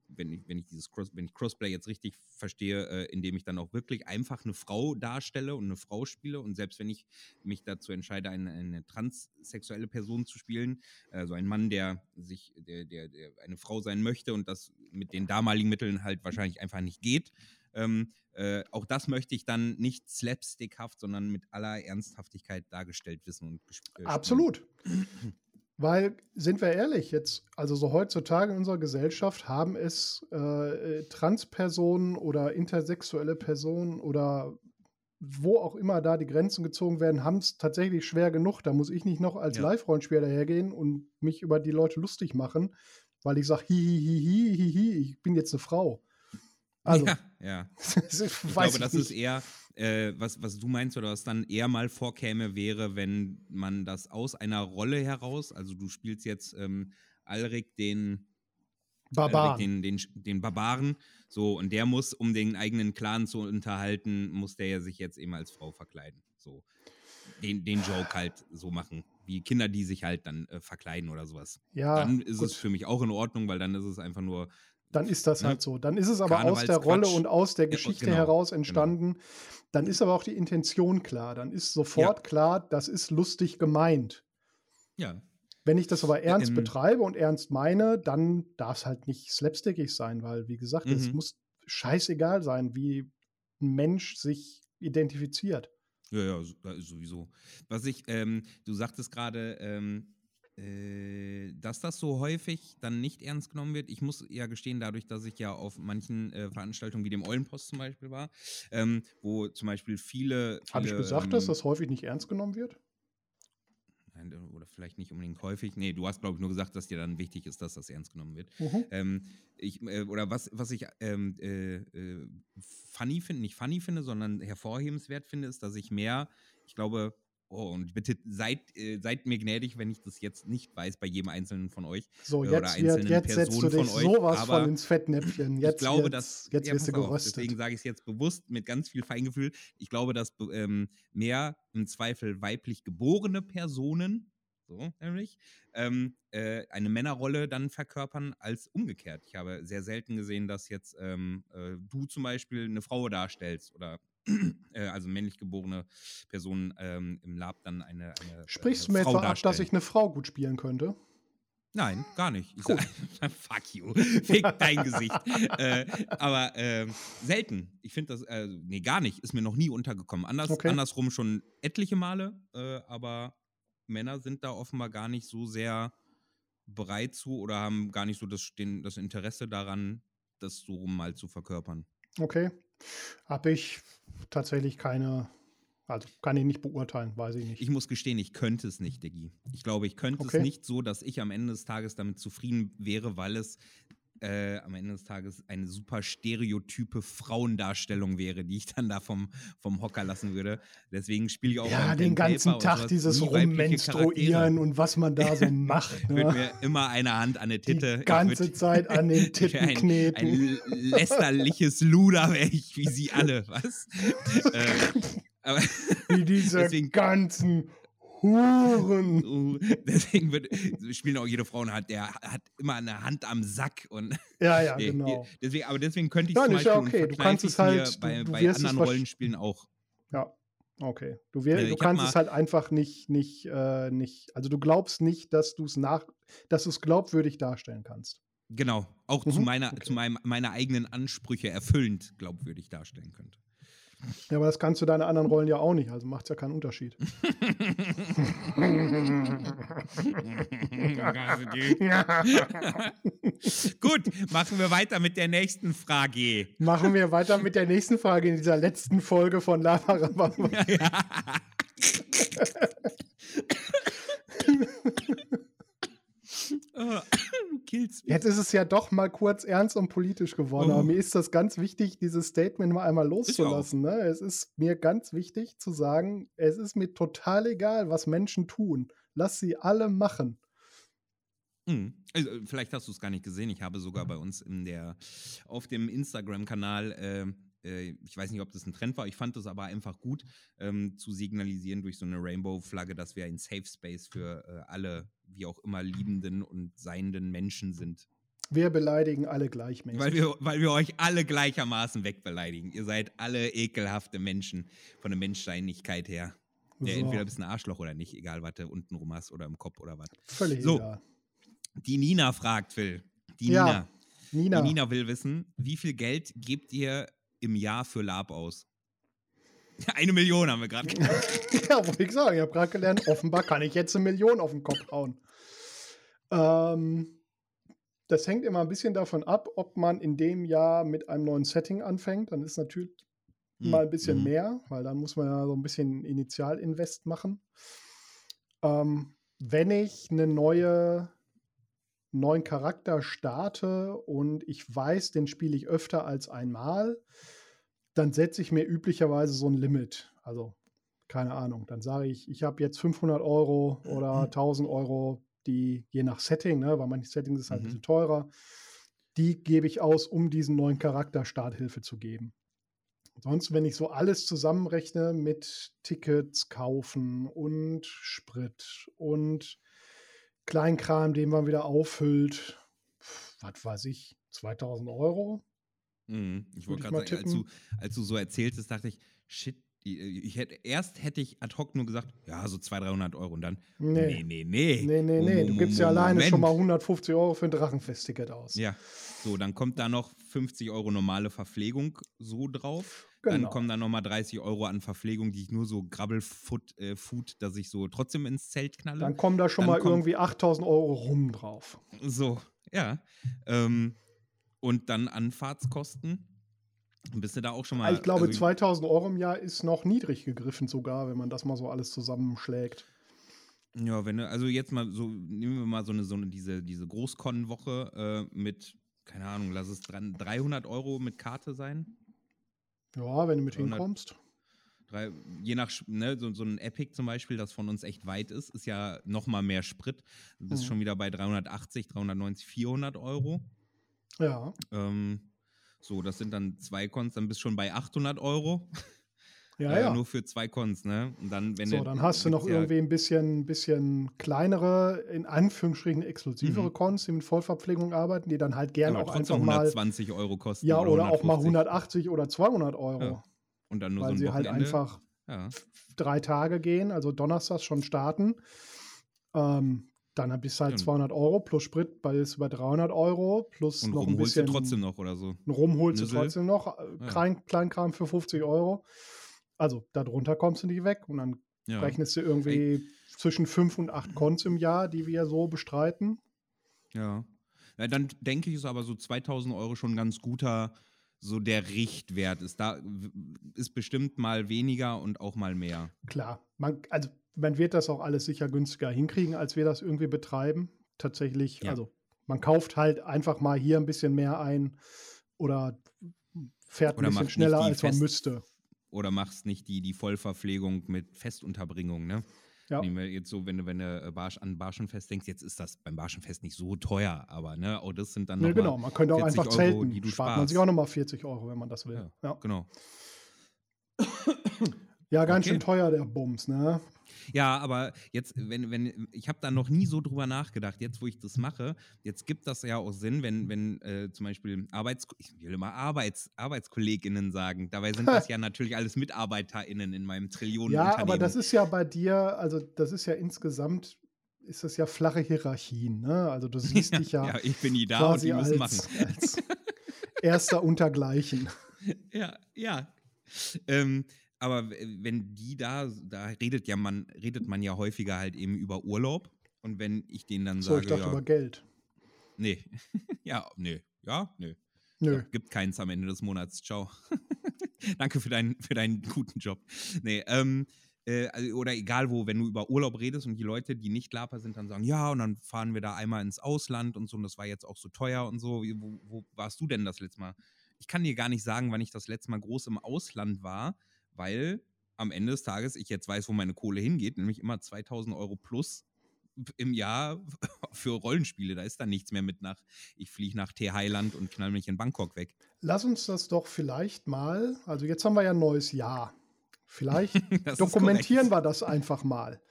Speaker 2: wenn ich, wenn ich dieses Cross, wenn ich Crossplay jetzt richtig verstehe, äh, indem ich dann auch wirklich einfach eine Frau darstelle und eine Frau spiele und selbst wenn ich mich dazu entscheide, eine, eine transsexuelle Person zu spielen, also ein Mann, der sich, der, der, der eine Frau sein möchte und das mit den damaligen Mitteln halt wahrscheinlich einfach nicht geht, ähm, äh, auch das möchte ich dann nicht slapstickhaft, sondern mit aller Ernsthaftigkeit dargestellt wissen und
Speaker 1: gespielt. Absolut. Weil, sind wir ehrlich, jetzt, also so heutzutage in unserer Gesellschaft haben es äh, Transpersonen oder intersexuelle Personen oder wo auch immer da die Grenzen gezogen werden, haben es tatsächlich schwer genug. Da muss ich nicht noch als ja. Live-Rollenspieler hergehen und mich über die Leute lustig machen, weil ich sage, hihihihi, hi, hi, ich bin jetzt eine Frau.
Speaker 2: Also, ja, ja. ich glaube, das ist eher, äh, was, was du meinst oder was dann eher mal vorkäme, wäre, wenn man das aus einer Rolle heraus, also du spielst jetzt ähm, Alrik den
Speaker 1: Barbaren.
Speaker 2: Alrik den, den, den Barbaren, so, und der muss, um den eigenen Clan zu unterhalten, muss der ja sich jetzt eben als Frau verkleiden. So. Den, den Joke halt so machen. Wie Kinder, die sich halt dann äh, verkleiden oder sowas.
Speaker 1: Ja.
Speaker 2: Dann ist gut. es für mich auch in Ordnung, weil dann ist es einfach nur
Speaker 1: dann ist das ne? halt so. Dann ist es aber aus der Rolle und aus der Geschichte ja, genau, heraus genau. entstanden. Genau. Dann ist aber auch die Intention klar. Dann ist sofort ja. klar, das ist lustig gemeint.
Speaker 2: Ja.
Speaker 1: Wenn ich das aber ernst ähm, betreibe und ernst meine, dann darf es halt nicht slapstickig sein, weil, wie gesagt, mhm. es muss scheißegal sein, wie ein Mensch sich identifiziert.
Speaker 2: Ja, ja, sowieso. Was ich, ähm, du sagtest gerade, ähm, äh, dass das so häufig dann nicht ernst genommen wird. Ich muss ja gestehen, dadurch, dass ich ja auf manchen äh, Veranstaltungen wie dem Eulenpost zum Beispiel war, ähm, wo zum Beispiel viele. viele
Speaker 1: Habe ich gesagt, ähm, dass das häufig nicht ernst genommen wird?
Speaker 2: oder vielleicht nicht unbedingt häufig. Nee, du hast, glaube ich, nur gesagt, dass dir dann wichtig ist, dass das ernst genommen wird. Mhm. Ähm, ich, äh, oder was, was ich ähm, äh, äh, funny finde, nicht funny finde, sondern hervorhebenswert finde, ist, dass ich mehr, ich glaube, Oh, und bitte seid, äh, seid mir gnädig, wenn ich das jetzt nicht weiß bei jedem einzelnen von euch.
Speaker 1: So, jetzt, oder einzelnen wird, jetzt setzt du dich von euch, sowas von ins Fettnäpfchen. Jetzt,
Speaker 2: ich glaube, dass, jetzt ja, wirst du geröstet. Auf, deswegen sage ich es jetzt bewusst mit ganz viel Feingefühl. Ich glaube, dass ähm, mehr im Zweifel weiblich geborene Personen, so nämlich, ähm, äh, eine Männerrolle dann verkörpern als umgekehrt. Ich habe sehr selten gesehen, dass jetzt ähm, äh, du zum Beispiel eine Frau darstellst oder äh, also männlich geborene Personen ähm, im Lab dann eine, eine
Speaker 1: Sprichst du mir etwa ab, dass ich eine Frau gut spielen könnte?
Speaker 2: Nein, gar nicht. Ich sag, fuck you. Fick dein Gesicht. äh, aber äh, selten. Ich finde das, äh, nee, gar nicht. Ist mir noch nie untergekommen. Anders, okay. Andersrum schon etliche Male, äh, aber Männer sind da offenbar gar nicht so sehr bereit zu oder haben gar nicht so das, den, das Interesse daran, das so mal zu verkörpern.
Speaker 1: Okay. Habe ich tatsächlich keine, also kann ich nicht beurteilen, weiß ich nicht.
Speaker 2: Ich muss gestehen, ich könnte es nicht, Diggi. Ich glaube, ich könnte okay. es nicht so, dass ich am Ende des Tages damit zufrieden wäre, weil es äh, am Ende des Tages eine super stereotype Frauendarstellung wäre, die ich dann da vom, vom Hocker lassen würde. Deswegen spiele ich auch
Speaker 1: Ja, den ganzen Tag dieses Rummenstruieren und was man da so macht.
Speaker 2: Ne? Würde mir immer eine Hand an der Titte.
Speaker 1: Die ganze würd, Zeit an den Titten ein, kneten.
Speaker 2: Ein lästerliches Luder wäre ich, wie sie alle, was? äh,
Speaker 1: aber wie diese deswegen, ganzen Huren.
Speaker 2: Deswegen wird, spielen auch jede Frau und hat, der hat immer eine Hand am Sack und.
Speaker 1: Ja, ja, genau.
Speaker 2: Deswegen, aber deswegen könnte ich es Beispiel
Speaker 1: ja okay. Du kannst es halt
Speaker 2: bei, du, bei anderen Rollenspielen auch.
Speaker 1: Ja, okay. Du, wir, du kannst es halt einfach nicht, nicht, äh, nicht, also du glaubst nicht, dass du es nach, dass du es glaubwürdig darstellen kannst.
Speaker 2: Genau, auch mhm. zu meiner, okay. zu meinem, meiner eigenen Ansprüche erfüllend glaubwürdig darstellen könnte.
Speaker 1: Ja, aber das kannst du deine anderen Rollen ja auch nicht, also macht es ja keinen Unterschied.
Speaker 2: Gut, machen wir weiter mit der nächsten Frage.
Speaker 1: Machen wir weiter mit der nächsten Frage in dieser letzten Folge von Lava Rabamba. Ja. Jetzt ist es ja doch mal kurz ernst und politisch geworden. Oh. Aber mir ist das ganz wichtig, dieses Statement mal einmal loszulassen. Ne? Es ist mir ganz wichtig zu sagen, es ist mir total egal, was Menschen tun. Lass sie alle machen.
Speaker 2: Mhm. Also, vielleicht hast du es gar nicht gesehen. Ich habe sogar bei uns in der, auf dem Instagram-Kanal äh, äh, ich weiß nicht, ob das ein Trend war, ich fand das aber einfach gut, ähm, zu signalisieren durch so eine Rainbow-Flagge, dass wir ein Safe Space für äh, alle, wie auch immer, liebenden und seienden Menschen sind.
Speaker 1: Wir beleidigen alle gleichmäßig.
Speaker 2: Weil wir, weil wir euch alle gleichermaßen wegbeleidigen. Ihr seid alle ekelhafte Menschen von der Menschseinigkeit her. Der so. entweder bist ein Arschloch oder nicht, egal was du unten rum hast oder im Kopf oder was.
Speaker 1: Völlig so. egal.
Speaker 2: Die Nina fragt, Phil. Die ja, Nina. Nina. Die Nina will wissen, wie viel Geld gebt ihr im Jahr für Lab aus? Eine Million haben wir gerade
Speaker 1: Ja, wollte ich sagen. Ich habe gerade gelernt, offenbar kann ich jetzt eine Million auf den Kopf hauen. Ähm, das hängt immer ein bisschen davon ab, ob man in dem Jahr mit einem neuen Setting anfängt. Dann ist natürlich mhm. mal ein bisschen mhm. mehr, weil dann muss man ja so ein bisschen Initialinvest machen. Ähm, wenn ich eine neue neuen Charakter starte und ich weiß, den spiele ich öfter als einmal, dann setze ich mir üblicherweise so ein Limit. Also keine Ahnung, dann sage ich, ich habe jetzt 500 Euro oder 1000 Euro, die je nach Setting, ne, weil manche Settings ist halt mhm. ein bisschen teurer, die gebe ich aus, um diesen neuen Charakter Starthilfe zu geben. Sonst, wenn ich so alles zusammenrechne mit Tickets kaufen und Sprit und Kleinkram, den man wieder auffüllt. Was weiß ich, 2000 Euro?
Speaker 2: Mhm. Ich wollte gerade sagen, als du, als du so erzähltest, dachte ich, shit, ich hätte, erst hätte ich ad hoc nur gesagt, ja, so 200, 300 Euro und dann, nee, nee, nee.
Speaker 1: Nee, nee, nee, du gibst ja alleine schon mal 150 Euro für ein Drachenfest-Ticket aus.
Speaker 2: Ja, so, dann kommt da noch 50 Euro normale Verpflegung so drauf. Genau. Dann kommen da nochmal 30 Euro an Verpflegung, die ich nur so Grabbelfood, äh, Food, dass ich so trotzdem ins Zelt knalle.
Speaker 1: Dann kommen da schon dann mal irgendwie 8000 Euro rum drauf.
Speaker 2: So, ja. Ähm, und dann Anfahrtskosten. Bist du da auch schon mal.
Speaker 1: Ich glaube, also, 2000 Euro im Jahr ist noch niedrig gegriffen, sogar, wenn man das mal so alles zusammenschlägt.
Speaker 2: Ja, wenn du, also jetzt mal so, nehmen wir mal so eine, so eine diese, diese Großkon-Woche äh, mit, keine Ahnung, lass es dran, 300 Euro mit Karte sein.
Speaker 1: Ja, wenn du mit hinkommst.
Speaker 2: Drei, je nach, ne, so, so ein Epic zum Beispiel, das von uns echt weit ist, ist ja noch mal mehr Sprit. Du bist mhm. schon wieder bei 380, 390, 400 Euro.
Speaker 1: Ja.
Speaker 2: Ähm, so, das sind dann zwei Cons, dann bist du schon bei 800 Euro.
Speaker 1: Ja, äh, ja.
Speaker 2: Nur für zwei Cons, ne? Und dann, wenn
Speaker 1: so, du, dann hast du noch ja irgendwie ein bisschen, bisschen kleinere, in Anführungsstrichen exklusivere mhm. Cons, die mit Vollverpflegung arbeiten, die dann halt gerne auch einfach
Speaker 2: 120 mal, Euro kosten.
Speaker 1: Ja, oder, oder auch mal 180 oder 200 Euro. Ja.
Speaker 2: Und dann nur
Speaker 1: weil
Speaker 2: so ein
Speaker 1: sie halt einfach
Speaker 2: ja.
Speaker 1: drei Tage gehen, also donnerstags schon starten. Ähm, dann bist du halt 200 Euro plus Sprit bei, ist über 300 Euro plus
Speaker 2: und
Speaker 1: noch ein bisschen.
Speaker 2: du trotzdem noch oder so.
Speaker 1: Rum holst du trotzdem noch. Klein, Kleinkram für 50 Euro. Also darunter kommst du nicht weg und dann ja. rechnest du irgendwie Ey. zwischen 5 und 8 Cons im Jahr, die wir so bestreiten.
Speaker 2: Ja. ja dann denke ich, ist aber so 2000 Euro schon ein ganz guter, so der Richtwert ist. Da ist bestimmt mal weniger und auch mal mehr.
Speaker 1: Klar. Man, also man wird das auch alles sicher günstiger hinkriegen, als wir das irgendwie betreiben. Tatsächlich, ja. also man kauft halt einfach mal hier ein bisschen mehr ein oder fährt ein oder bisschen schneller, als man müsste
Speaker 2: oder machst nicht die, die Vollverpflegung mit Festunterbringung, ne? Ja. Nehmen wir jetzt so, wenn du, wenn du äh, Barsch, an Barschenfest denkst, jetzt ist das beim Barschenfest nicht so teuer, aber ne, auch das sind dann
Speaker 1: nee, genau, man könnte auch einfach Euro, zelten, die du spart man sich auch nochmal 40 Euro, wenn man das will. Ja,
Speaker 2: ja. genau.
Speaker 1: Ja, ganz okay. schön teuer, der Bums, ne?
Speaker 2: Ja, aber jetzt, wenn, wenn, ich habe da noch nie so drüber nachgedacht, jetzt wo ich das mache, jetzt gibt das ja auch Sinn, wenn, wenn äh, zum Beispiel Arbeits, ich will immer Arbeits, ArbeitskollegInnen sagen, dabei sind das ja natürlich alles MitarbeiterInnen in meinem Trillionen
Speaker 1: Ja, aber das ist ja bei dir, also das ist ja insgesamt ist das ja flache Hierarchien, ne? Also du siehst dich ja.
Speaker 2: ja, ich bin nie da und die müssen als, machen.
Speaker 1: Als erster untergleichen.
Speaker 2: Ja, ja. Ähm, aber wenn die da, da redet ja man, redet man ja häufiger halt eben über Urlaub. Und wenn ich denen dann so, sage.
Speaker 1: So, ich dachte
Speaker 2: ja,
Speaker 1: über Geld.
Speaker 2: Nee. ja, nee. Ja, nee.
Speaker 1: Nö.
Speaker 2: Ja, gibt keins am Ende des Monats. Ciao. Danke für, dein, für deinen guten Job. Nee, ähm, äh, also, oder egal wo, wenn du über Urlaub redest und die Leute, die nicht Laper sind, dann sagen, ja, und dann fahren wir da einmal ins Ausland und so, und das war jetzt auch so teuer und so. Wo, wo warst du denn das letzte Mal? Ich kann dir gar nicht sagen, wann ich das letzte Mal groß im Ausland war weil am Ende des Tages ich jetzt weiß, wo meine Kohle hingeht, nämlich immer 2000 Euro plus im Jahr für Rollenspiele. Da ist dann nichts mehr mit nach, ich fliege nach Thailand und knall mich in Bangkok weg.
Speaker 1: Lass uns das doch vielleicht mal, also jetzt haben wir ja ein neues Jahr. Vielleicht dokumentieren wir das einfach mal.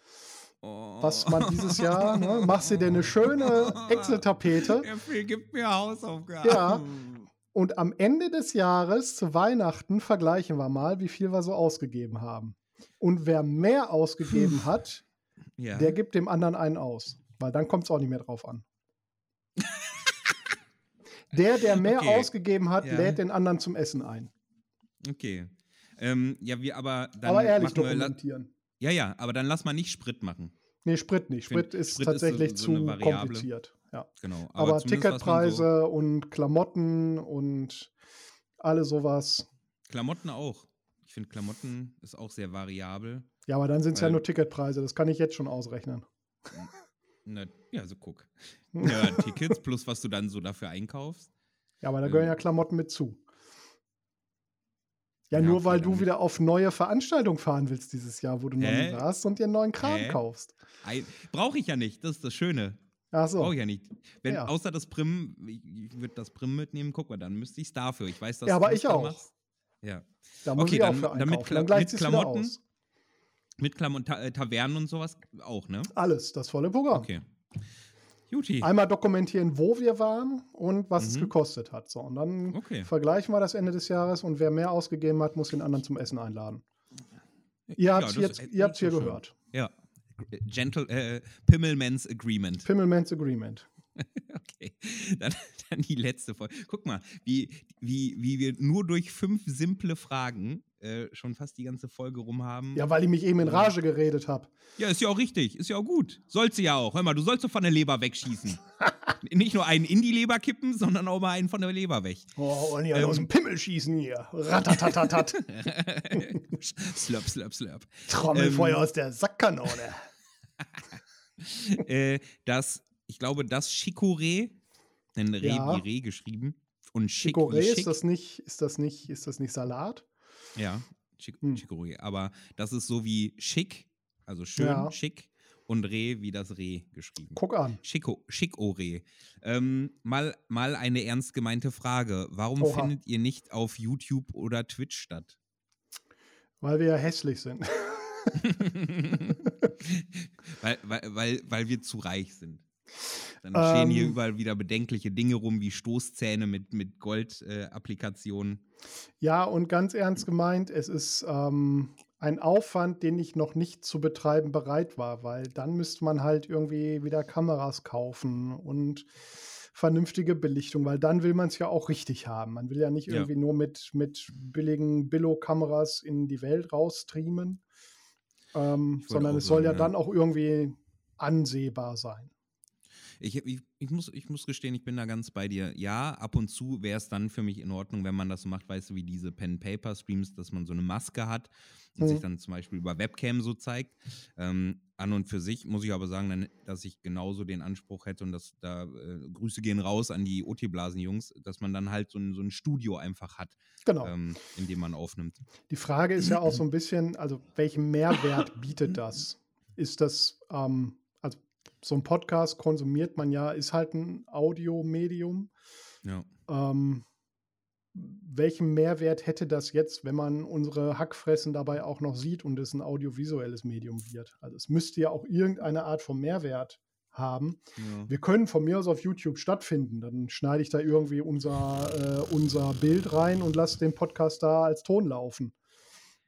Speaker 1: Oh. Was man dieses Jahr, ne, machst du dir eine schöne Excel-Tapete.
Speaker 2: Der Phil gibt mir Hausaufgaben.
Speaker 1: Ja, und am Ende des Jahres zu Weihnachten vergleichen wir mal, wie viel wir so ausgegeben haben. Und wer mehr ausgegeben hat, ja. der gibt dem anderen einen aus. Weil dann kommt es auch nicht mehr drauf an. der, der mehr okay. ausgegeben hat, ja. lädt den anderen zum Essen ein.
Speaker 2: Okay. Ähm, ja, wir aber dann.
Speaker 1: Aber ehrlich dokumentieren.
Speaker 2: ja, ja, aber dann lass mal nicht Sprit machen.
Speaker 1: Nee, Sprit nicht. Sprit ist Sprit tatsächlich ist so, so zu kompliziert. Ja.
Speaker 2: Genau.
Speaker 1: Aber, aber Ticketpreise so und Klamotten und alles sowas.
Speaker 2: Klamotten auch. Ich finde, Klamotten ist auch sehr variabel.
Speaker 1: Ja, aber dann sind es ja nur Ticketpreise. Das kann ich jetzt schon ausrechnen.
Speaker 2: Na, ja, so guck. Ja, Tickets plus was du dann so dafür einkaufst.
Speaker 1: Ja, aber da gehören ähm, ja Klamotten mit zu. Ja, ja nur weil du wieder auf neue Veranstaltungen fahren willst dieses Jahr, wo du noch nie warst und dir einen neuen Kram Hä? kaufst.
Speaker 2: Brauche ich ja nicht, das ist das Schöne.
Speaker 1: Ach so.
Speaker 2: Brauche ich ja nicht. Wenn, ja. Außer das Prim, ich würde das Prim mitnehmen, guck mal, dann müsste ich es dafür. Ich weiß, dass
Speaker 1: Ja, aber ich auch.
Speaker 2: Machst. Ja.
Speaker 1: Da muss okay, ich dann, auch für dann mit, Kla dann mit
Speaker 2: Klamotten. Mit Klamotten, Ta äh, Tavernen und sowas auch, ne?
Speaker 1: Alles, das volle Programm.
Speaker 2: Okay. Juti.
Speaker 1: Einmal dokumentieren, wo wir waren und was mhm. es gekostet hat. So, und dann okay. vergleichen wir das Ende des Jahres und wer mehr ausgegeben hat, muss den anderen zum Essen einladen. Ihr habt es ja, jetzt, ihr habt's hier gehört.
Speaker 2: Ja. Gentle, äh, Pimmelmans Agreement.
Speaker 1: Pimmelmans Agreement.
Speaker 2: okay, dann, dann, die letzte Folge. Guck mal, wie, wie, wie wir nur durch fünf simple Fragen äh, schon fast die ganze Folge rum haben.
Speaker 1: Ja, weil ich mich eben in Rage geredet habe.
Speaker 2: Ja, ist ja auch richtig. Ist ja auch gut. Sollst du ja auch. Hör mal, du sollst doch von der Leber wegschießen. Nicht nur einen in die Leber kippen, sondern auch mal einen von der Leber weg.
Speaker 1: Oh, und ja ähm, aus dem Pimmel schießen hier. Ratatatatat.
Speaker 2: slurp, slurp, slurp.
Speaker 1: Trommelfeuer ähm, aus der Sackkanone.
Speaker 2: äh, das, ich glaube, das Chicorée, denn Reh ja. wie Reh geschrieben. Und Chic
Speaker 1: Chicorée ist das nicht, ist das nicht, ist das nicht Salat?
Speaker 2: Ja, Chic hm. Chicorée. Aber das ist so wie schick, also schön, ja. schick und Reh wie das Reh geschrieben.
Speaker 1: Guck an.
Speaker 2: Chico, Chicoré. Ähm, mal, mal eine ernst gemeinte Frage. Warum Oha. findet ihr nicht auf YouTube oder Twitch statt?
Speaker 1: Weil wir ja hässlich sind.
Speaker 2: weil, weil, weil, weil wir zu reich sind. Dann stehen ähm, hier überall wieder bedenkliche Dinge rum, wie Stoßzähne mit, mit Gold-Applikationen. Äh,
Speaker 1: ja, und ganz ernst gemeint, es ist ähm, ein Aufwand, den ich noch nicht zu betreiben bereit war, weil dann müsste man halt irgendwie wieder Kameras kaufen und vernünftige Belichtung, weil dann will man es ja auch richtig haben. Man will ja nicht irgendwie ja. nur mit, mit billigen Billo-Kameras in die Welt rausstreamen, ähm, sondern es soll ja, ja dann auch irgendwie ansehbar sein.
Speaker 2: Ich, ich, ich, muss, ich muss gestehen, ich bin da ganz bei dir. Ja, ab und zu wäre es dann für mich in Ordnung, wenn man das so macht, weißt du, wie diese Pen-Paper-Streams, dass man so eine Maske hat und mhm. sich dann zum Beispiel über Webcam so zeigt. Ähm, an und für sich muss ich aber sagen, dass ich genauso den Anspruch hätte und dass da äh, Grüße gehen raus an die OT-Blasen-Jungs, dass man dann halt so ein, so ein Studio einfach hat,
Speaker 1: genau.
Speaker 2: ähm, in dem man aufnimmt.
Speaker 1: Die Frage ist ja auch so ein bisschen, also welchen Mehrwert bietet das? Ist das, ähm, so ein Podcast konsumiert man ja, ist halt ein Audiomedium.
Speaker 2: Ja.
Speaker 1: Ähm, welchen Mehrwert hätte das jetzt, wenn man unsere Hackfressen dabei auch noch sieht und es ein audiovisuelles Medium wird? Also es müsste ja auch irgendeine Art von Mehrwert haben. Ja. Wir können von mir aus auf YouTube stattfinden. Dann schneide ich da irgendwie unser, äh, unser Bild rein und lasse den Podcast da als Ton laufen.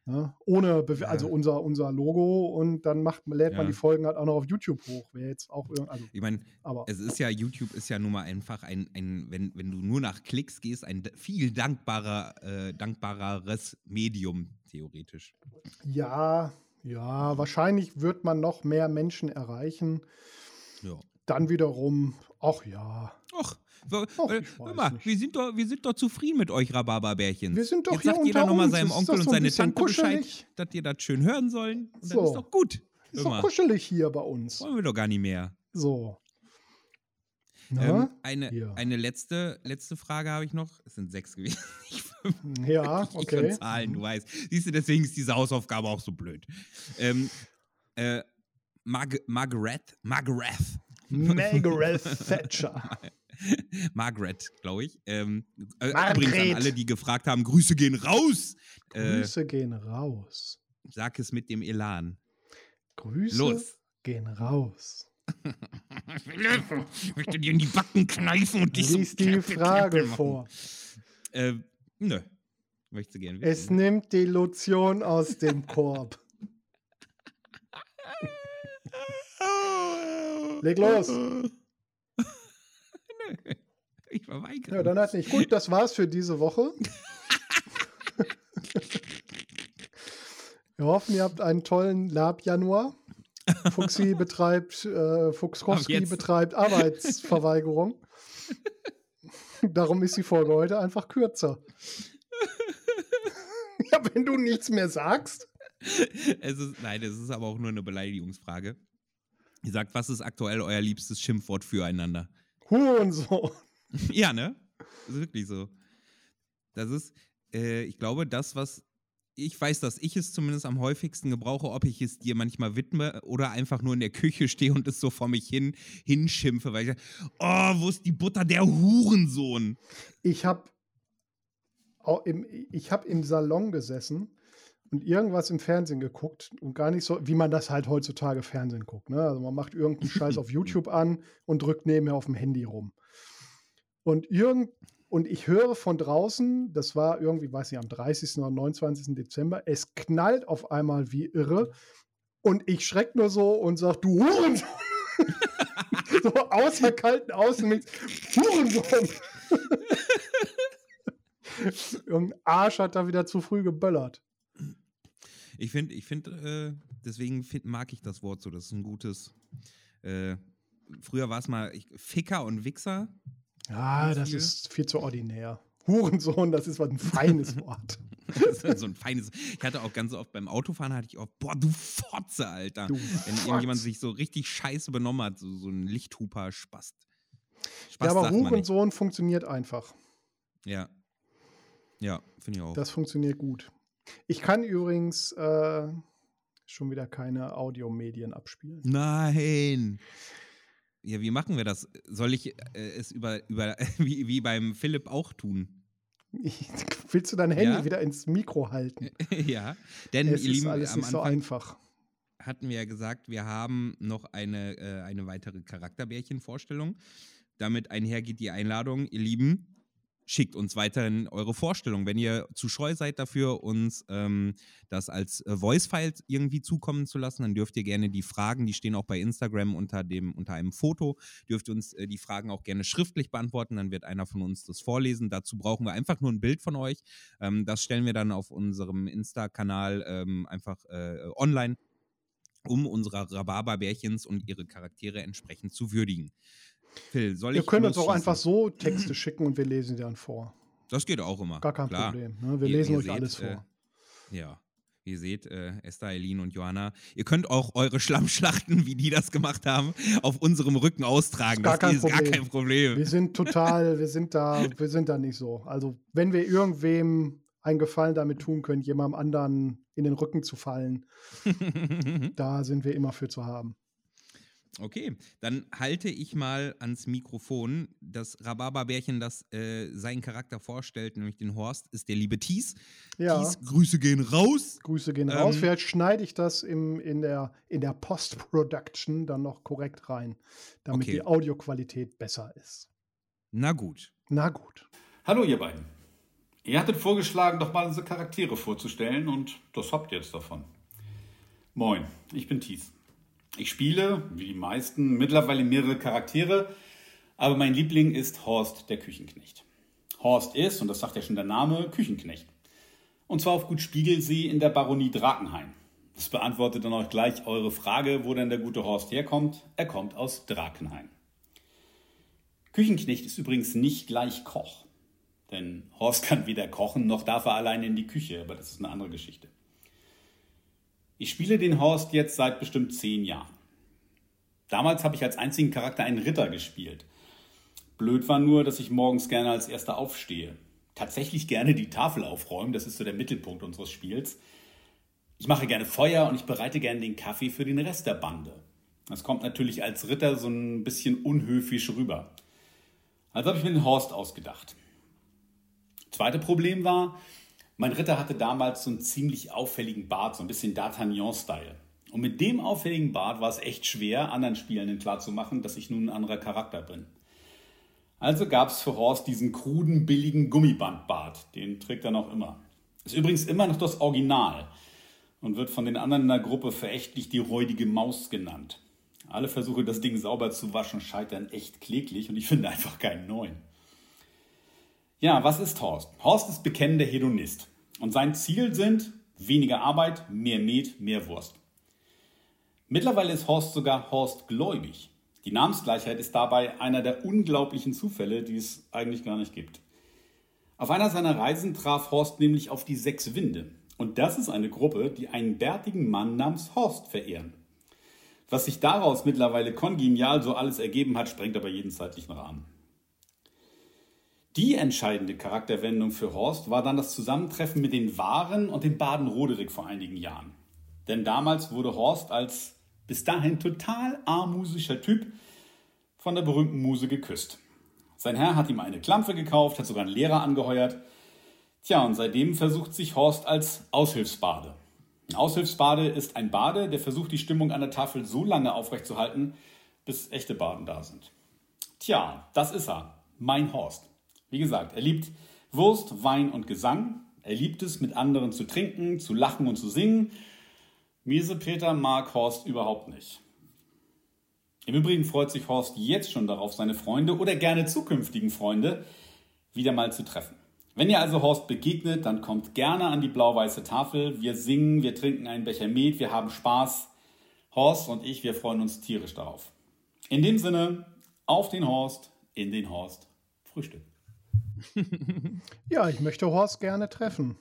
Speaker 1: Ja, ohne, Be ja. also unser, unser Logo und dann macht, lädt ja. man die Folgen halt auch noch auf YouTube hoch. Wäre jetzt auch also,
Speaker 2: Ich meine, es ist ja, YouTube ist ja nun mal einfach ein, ein wenn, wenn du nur nach Klicks gehst, ein viel dankbarer, äh, dankbareres Medium, theoretisch.
Speaker 1: Ja, ja, wahrscheinlich wird man noch mehr Menschen erreichen.
Speaker 2: Ja.
Speaker 1: Dann wiederum, ach ja.
Speaker 2: Ach, Ach, äh, hör mal, wir sind, doch, wir sind doch zufrieden mit euch Rhabarberbärchen.
Speaker 1: Wir sind doch
Speaker 2: Jetzt
Speaker 1: hier
Speaker 2: sagt jeder nochmal seinem Onkel und seine Tante Bescheid, dass ihr das schön hören sollen. Und so. Dann ist doch gut.
Speaker 1: Ist doch kuschelig hier bei uns.
Speaker 2: Wollen wir doch gar nicht mehr.
Speaker 1: So.
Speaker 2: Ähm, eine, eine letzte, letzte Frage habe ich noch. Es sind sechs gewesen.
Speaker 1: ja, okay.
Speaker 2: Ich Zahlen, du weißt. Siehst du, deswegen ist diese Hausaufgabe auch so blöd. Ähm, äh, Marg Margaret, Margaret.
Speaker 1: Margaret Thatcher.
Speaker 2: Margaret, glaube ich. Ähm, äh, übrigens an alle, die gefragt haben, Grüße gehen raus.
Speaker 1: Äh, Grüße äh, gehen raus.
Speaker 2: Sag es mit dem Elan.
Speaker 1: Grüße Los. gehen raus.
Speaker 2: ich möchte dir in die Backen kneifen und dich
Speaker 1: Lies so die Frage vor.
Speaker 2: Äh, nö. Möchte gerne
Speaker 1: wissen. Es nimmt die Lotion aus dem Korb. Leg los.
Speaker 2: Ich verweigere.
Speaker 1: Ja, dann halt nicht. Gut, das war's für diese Woche. Wir hoffen, ihr habt einen tollen Lab-Januar. Fuxi betreibt, äh, Fuchskowski betreibt Arbeitsverweigerung. Darum ist die Folge heute einfach kürzer. ja, wenn du nichts mehr sagst.
Speaker 2: Es ist, nein, es ist aber auch nur eine Beleidigungsfrage. Ihr sagt, was ist aktuell euer liebstes Schimpfwort füreinander?
Speaker 1: Hurensohn.
Speaker 2: ja, ne? Das ist wirklich so. Das ist, äh, ich glaube, das, was ich weiß, dass ich es zumindest am häufigsten gebrauche, ob ich es dir manchmal widme oder einfach nur in der Küche stehe und es so vor mich hin hinschimpfe, weil ich sage, oh, wo ist die Butter, der Hurensohn?
Speaker 1: Ich habe im, ich hab im Salon gesessen und irgendwas im Fernsehen geguckt und gar nicht so, wie man das halt heutzutage Fernsehen guckt. Ne? Also man macht irgendeinen Scheiß auf YouTube an und drückt nebenher auf dem Handy rum. Und irgend und ich höre von draußen, das war irgendwie, weiß nicht, am 30. oder 29. Dezember, es knallt auf einmal wie irre. Und ich schreck nur so und sag, du Hurensohn! so außer kalten Außen Hurensohn! Irgendein Arsch hat da wieder zu früh geböllert.
Speaker 2: Ich finde, ich finde, äh, deswegen find, mag ich das Wort so. Das ist ein gutes. Äh, früher war es mal ich, Ficker und Wichser.
Speaker 1: Ja, das viel. ist viel zu ordinär. Hurensohn, das ist was ein feines Wort.
Speaker 2: so ein feines. Ich hatte auch ganz oft beim Autofahren hatte ich auch, boah, du Fotze, Alter. Du Wenn Fotz. irgendjemand sich so richtig scheiße benommen hat, so, so ein Lichthuper Spast.
Speaker 1: Spast ja, aber Hurensohn funktioniert einfach.
Speaker 2: Ja. Ja, finde ich auch.
Speaker 1: Das funktioniert gut. Ich kann übrigens äh, schon wieder keine Audiomedien abspielen.
Speaker 2: Nein. Ja, wie machen wir das? Soll ich äh, es über, über wie, wie beim Philipp auch tun?
Speaker 1: Willst du dein Handy ja? wieder ins Mikro halten?
Speaker 2: ja, denn
Speaker 1: es ist alles nicht so einfach.
Speaker 2: Hatten wir ja gesagt, wir haben noch eine, äh, eine weitere Charakterbärchenvorstellung. Damit einhergeht die Einladung, ihr Lieben, schickt uns weiterhin eure Vorstellung. Wenn ihr zu scheu seid dafür, uns ähm, das als äh, Voice-File irgendwie zukommen zu lassen, dann dürft ihr gerne die Fragen, die stehen auch bei Instagram unter, dem, unter einem Foto, dürft ihr uns äh, die Fragen auch gerne schriftlich beantworten. Dann wird einer von uns das vorlesen. Dazu brauchen wir einfach nur ein Bild von euch. Ähm, das stellen wir dann auf unserem Insta-Kanal ähm, einfach äh, online, um unsere Rhabarberbärchens und ihre Charaktere entsprechend zu würdigen.
Speaker 1: Phil, soll ich. Ihr könnt uns auch einfach so Texte schicken und wir lesen sie dann vor.
Speaker 2: Das geht auch immer.
Speaker 1: Gar kein Klar. Problem. Ne? Wir ihr, lesen ihr euch seht, alles vor.
Speaker 2: Äh, ja. Ihr seht, äh, Esther, Eileen und Johanna, ihr könnt auch eure Schlammschlachten, wie die das gemacht haben, auf unserem Rücken austragen.
Speaker 1: Gar
Speaker 2: das
Speaker 1: ist Problem. gar kein Problem. Wir sind total, wir sind da, wir sind da nicht so. Also, wenn wir irgendwem einen Gefallen damit tun können, jemandem anderen in den Rücken zu fallen, da sind wir immer für zu haben.
Speaker 2: Okay, dann halte ich mal ans Mikrofon. Das Rhabarberbärchen, das äh, seinen Charakter vorstellt, nämlich den Horst, ist der liebe Thies.
Speaker 1: Ja.
Speaker 2: Thies, Grüße gehen raus.
Speaker 1: Grüße gehen ähm, raus. Vielleicht schneide ich das im, in der, in der Post-Production dann noch korrekt rein, damit okay. die Audioqualität besser ist.
Speaker 2: Na gut.
Speaker 1: Na gut.
Speaker 3: Hallo, ihr beiden. Ihr hattet vorgeschlagen, doch mal unsere Charaktere vorzustellen und das habt ihr jetzt davon. Moin, ich bin Thies. Ich spiele, wie die meisten, mittlerweile mehrere Charaktere, aber mein Liebling ist Horst der Küchenknecht. Horst ist, und das sagt ja schon der Name, Küchenknecht. Und zwar auf Gut Spiegelsee in der Baronie Drakenhain. Das beantwortet dann auch gleich eure Frage, wo denn der gute Horst herkommt. Er kommt aus Drakenhain. Küchenknecht ist übrigens nicht gleich Koch. Denn Horst kann weder kochen, noch darf er alleine in die Küche, aber das ist eine andere Geschichte. Ich spiele den Horst jetzt seit bestimmt zehn Jahren. Damals habe ich als einzigen Charakter einen Ritter gespielt. Blöd war nur, dass ich morgens gerne als erster aufstehe. Tatsächlich gerne die Tafel aufräumen, das ist so der Mittelpunkt unseres Spiels. Ich mache gerne Feuer und ich bereite gerne den Kaffee für den Rest der Bande. Das kommt natürlich als Ritter so ein bisschen unhöfisch rüber. Also habe ich mir den Horst ausgedacht. Zweite Problem war, mein Ritter hatte damals so einen ziemlich auffälligen Bart, so ein bisschen D'Artagnan-Style. Und mit dem auffälligen Bart war es echt schwer, anderen Spielenden klarzumachen, dass ich nun ein anderer Charakter bin. Also gab es für Horst diesen kruden, billigen Gummibandbart. Den trägt er noch immer. Ist übrigens immer noch das Original und wird von den anderen in der Gruppe verächtlich die räudige Maus genannt. Alle Versuche, das Ding sauber zu waschen, scheitern echt kläglich und ich finde einfach keinen neuen. Ja, was ist Horst? Horst ist bekennender Hedonist. Und sein Ziel sind weniger Arbeit, mehr Met, mehr Wurst. Mittlerweile ist Horst sogar Horst gläubig. Die Namensgleichheit ist dabei einer der unglaublichen Zufälle, die es eigentlich gar nicht gibt. Auf einer seiner Reisen traf Horst nämlich auf die Sechs Winde. Und das ist eine Gruppe, die einen bärtigen Mann namens Horst verehren. Was sich daraus mittlerweile kongenial so alles ergeben hat, sprengt aber jeden zeitlichen Rahmen. Die entscheidende Charakterwendung für Horst war dann das Zusammentreffen mit den Waren und dem Baden-Roderick vor einigen Jahren. Denn damals wurde Horst als bis dahin total armusischer Typ von der berühmten Muse geküsst. Sein Herr hat ihm eine Klampfe gekauft, hat sogar einen Lehrer angeheuert. Tja, und seitdem versucht sich Horst als Aushilfsbade. Ein Aushilfsbade ist ein Bade, der versucht, die Stimmung an der Tafel so lange aufrechtzuerhalten, bis echte Baden da sind. Tja, das ist er, mein Horst. Wie gesagt, er liebt Wurst, Wein und Gesang. Er liebt es, mit anderen zu trinken, zu lachen und zu singen. Miese Peter mag Horst überhaupt nicht. Im Übrigen freut sich Horst jetzt schon darauf, seine Freunde oder gerne zukünftigen Freunde wieder mal zu treffen. Wenn ihr also Horst begegnet, dann kommt gerne an die blau-weiße Tafel. Wir singen, wir trinken einen Becher Met, wir haben Spaß. Horst und ich, wir freuen uns tierisch darauf. In dem Sinne, auf den Horst, in den Horst, Frühstück.
Speaker 1: ja, ich möchte Horst gerne treffen.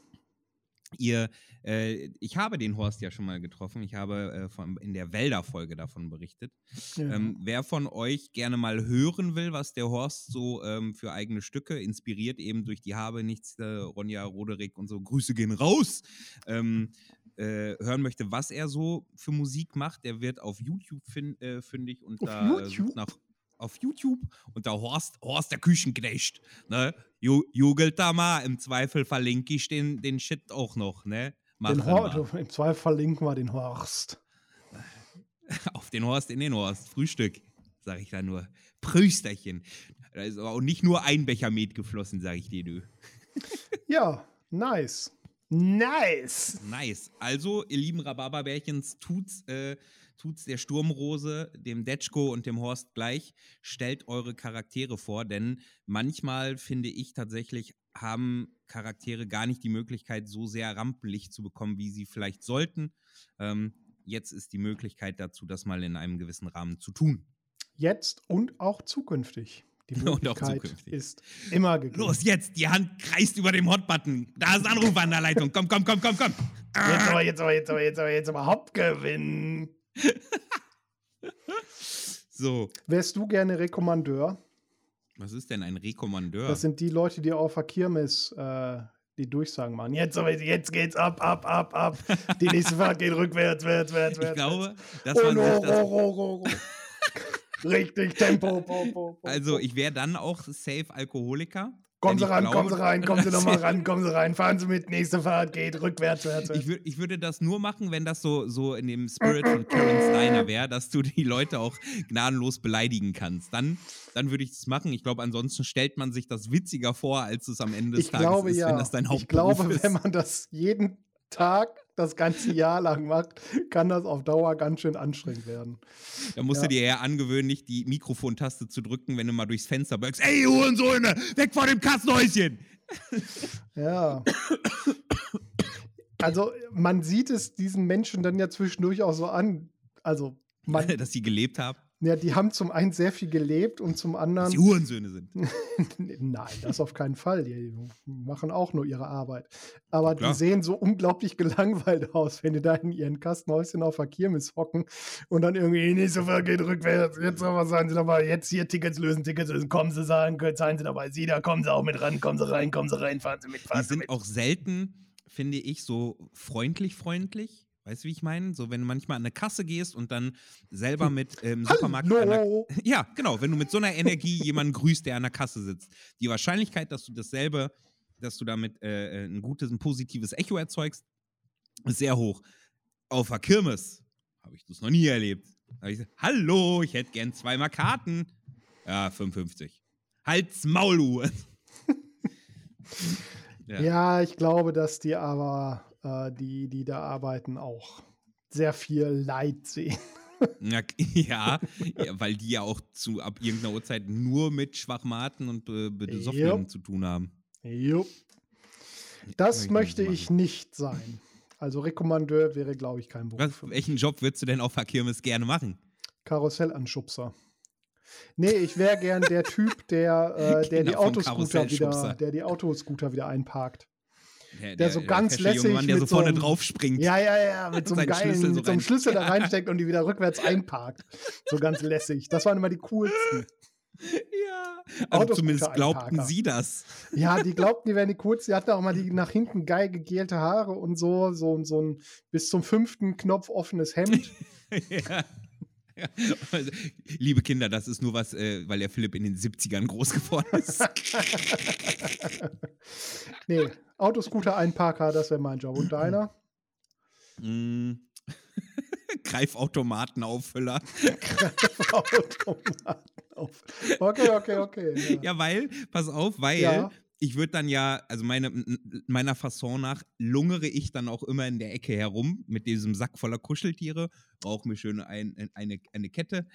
Speaker 2: Ihr, äh, ich habe den Horst ja schon mal getroffen. Ich habe äh, von, in der Wälder-Folge davon berichtet. Ja. Ähm, wer von euch gerne mal hören will, was der Horst so ähm, für eigene Stücke inspiriert, eben durch die Habe nichts, äh, Ronja Roderick und so, Grüße gehen raus, ähm, äh, hören möchte, was er so für Musik macht, der wird auf YouTube fin äh, fündig und
Speaker 1: auf
Speaker 2: da
Speaker 1: YouTube?
Speaker 2: nach auf YouTube und da Horst, Horst der Küchenknecht, ne? Jugelt da mal, im Zweifel verlinke ich den, den Shit auch noch, ne?
Speaker 1: Den Horst, Im Zweifel verlinken wir den Horst.
Speaker 2: Auf den Horst in den Horst. Frühstück, sag ich da nur. Prüsterchen. Da ist aber auch nicht nur ein Becher Met geflossen, sag ich dir, du.
Speaker 1: ja, nice. Nice.
Speaker 2: Nice. Also, ihr lieben Rhabarberbärchens, tut's äh, tut's der Sturmrose, dem Detschko und dem Horst gleich. Stellt eure Charaktere vor, denn manchmal finde ich tatsächlich, haben Charaktere gar nicht die Möglichkeit, so sehr Rampenlicht zu bekommen, wie sie vielleicht sollten. Ähm, jetzt ist die Möglichkeit dazu, das mal in einem gewissen Rahmen zu tun.
Speaker 1: Jetzt und auch zukünftig. Die Möglichkeit ist immer gegeben.
Speaker 2: Los, jetzt, die Hand kreist über dem Hotbutton. Da ist Anruf an der Leitung. Komm, komm, komm, komm, komm.
Speaker 1: Jetzt aber, jetzt aber, jetzt aber, jetzt aber, jetzt aber Hauptgewinn.
Speaker 2: So.
Speaker 1: Wärst du gerne Rekommandeur?
Speaker 2: Was ist denn ein Rekommandeur?
Speaker 1: Das sind die Leute, die auf der Kirmes äh, die Durchsagen machen. Jetzt, jetzt geht's ab, ab, ab, ab. Die nächste Fahrt geht rückwärts, wärts, wärts,
Speaker 2: wärts. Ich glaube, dass
Speaker 1: oh, man sich das... Oh, oh, oh, Richtig, Tempo. Po, po,
Speaker 2: po, also, ich wäre dann auch safe Alkoholiker.
Speaker 1: Kommen Sie ran, kommen Sie rein, kommen Sie nochmal ran, kommen Sie rein, fahren Sie mit, nächste Fahrt geht, rückwärts, wärts.
Speaker 2: Ich, würd, ich würde das nur machen, wenn das so, so in dem Spirit von Karen Steiner wäre, dass du die Leute auch gnadenlos beleidigen kannst. Dann, dann würde ich das machen. Ich glaube, ansonsten stellt man sich das witziger vor, als es am Ende des
Speaker 1: ich
Speaker 2: Tages
Speaker 1: glaube,
Speaker 2: ist,
Speaker 1: ja.
Speaker 2: wenn das dein Hauptberuf
Speaker 1: Ich glaube,
Speaker 2: ist.
Speaker 1: wenn man das jeden Tag das ganze Jahr lang macht, kann das auf Dauer ganz schön anstrengend werden.
Speaker 2: Da musst ja. du dir eher angewöhnen, nicht die Mikrofontaste zu drücken, wenn du mal durchs Fenster böckst. Ey, Hurensohne, weg vor dem Kassenhäuschen!
Speaker 1: Ja. Also, man sieht es diesen Menschen dann ja zwischendurch auch so an. Also, man,
Speaker 2: dass sie gelebt haben.
Speaker 1: Ja, die haben zum einen sehr viel gelebt und zum anderen. Dass
Speaker 2: die Hurensöhne sind.
Speaker 1: Nein, das auf keinen Fall. Die machen auch nur ihre Arbeit. Aber Klar. die sehen so unglaublich gelangweilt aus, wenn die da in ihren Kastenhäuschen auf der Kirmes hocken und dann irgendwie, nicht so viel geht rückwärts. Jetzt aber sagen sie dabei, jetzt hier Tickets lösen, Tickets lösen, kommen sie sagen, zahlen sie dabei. Sie, da kommen sie auch mit ran, kommen sie rein, kommen sie rein, fahren sie mit, fahren
Speaker 2: die sind
Speaker 1: mit.
Speaker 2: auch selten, finde ich, so freundlich, freundlich Weißt du, wie ich meine? So, wenn du manchmal an eine Kasse gehst und dann selber hm. mit im ähm, Supermarkt. Einer, ja, genau, wenn du mit so einer Energie jemanden grüßt, der an der Kasse sitzt. Die Wahrscheinlichkeit, dass du dasselbe, dass du damit äh, äh ein gutes, ein positives Echo erzeugst, ist sehr hoch. Auf der Kirmes habe ich das noch nie erlebt. Da ich gesagt, Hallo, ich hätte gern zweimal Karten. Ja, 55. Halt's Maul,
Speaker 1: ja. ja, ich glaube, dass die aber äh, die, die da arbeiten, auch sehr viel Leid sehen.
Speaker 2: Ja, ja, weil die ja auch zu ab irgendeiner Uhrzeit nur mit Schwachmaten und äh, Besoffenen zu tun haben.
Speaker 1: Jupp. Das ich möchte ich nicht sein. Also Rekommandeur wäre, glaube ich, kein Beruf.
Speaker 2: Was, welchen Job würdest du denn auf der Kirmes gerne machen?
Speaker 1: Karussellanschubser. Nee, ich wäre gern der Typ, der, äh, der, die Autoscooter wieder, der die Autoscooter wieder einparkt. Der, der, so ganz der lässig.
Speaker 2: Mann, der so vorne drauf springt.
Speaker 1: Ja, ja, ja, mit so einem geilen, Schlüssel so mit so einem Schlüssel da reinsteckt und die wieder rückwärts einparkt. So ganz lässig. Das waren immer die coolsten.
Speaker 2: Ja, also zumindest glaubten sie das.
Speaker 1: Ja, die glaubten, die wären die coolsten. Die hatten auch mal die nach hinten geil gegelte Haare und so, so, so ein bis zum fünften Knopf offenes Hemd.
Speaker 2: ja. Also, liebe Kinder, das ist nur was, äh, weil der Philipp in den 70ern groß geworden ist.
Speaker 1: nee, Autoscooter Einparker, das wäre mein Job. Und deiner?
Speaker 2: Mm. Greifautomatenauffüller.
Speaker 1: Greifautomatenauffüller. Okay, okay, okay.
Speaker 2: Ja. ja, weil, pass auf, weil ja ich würde dann ja, also meine, meiner Fasson nach, lungere ich dann auch immer in der Ecke herum mit diesem Sack voller Kuscheltiere, rauche mir schön ein, eine, eine Kette,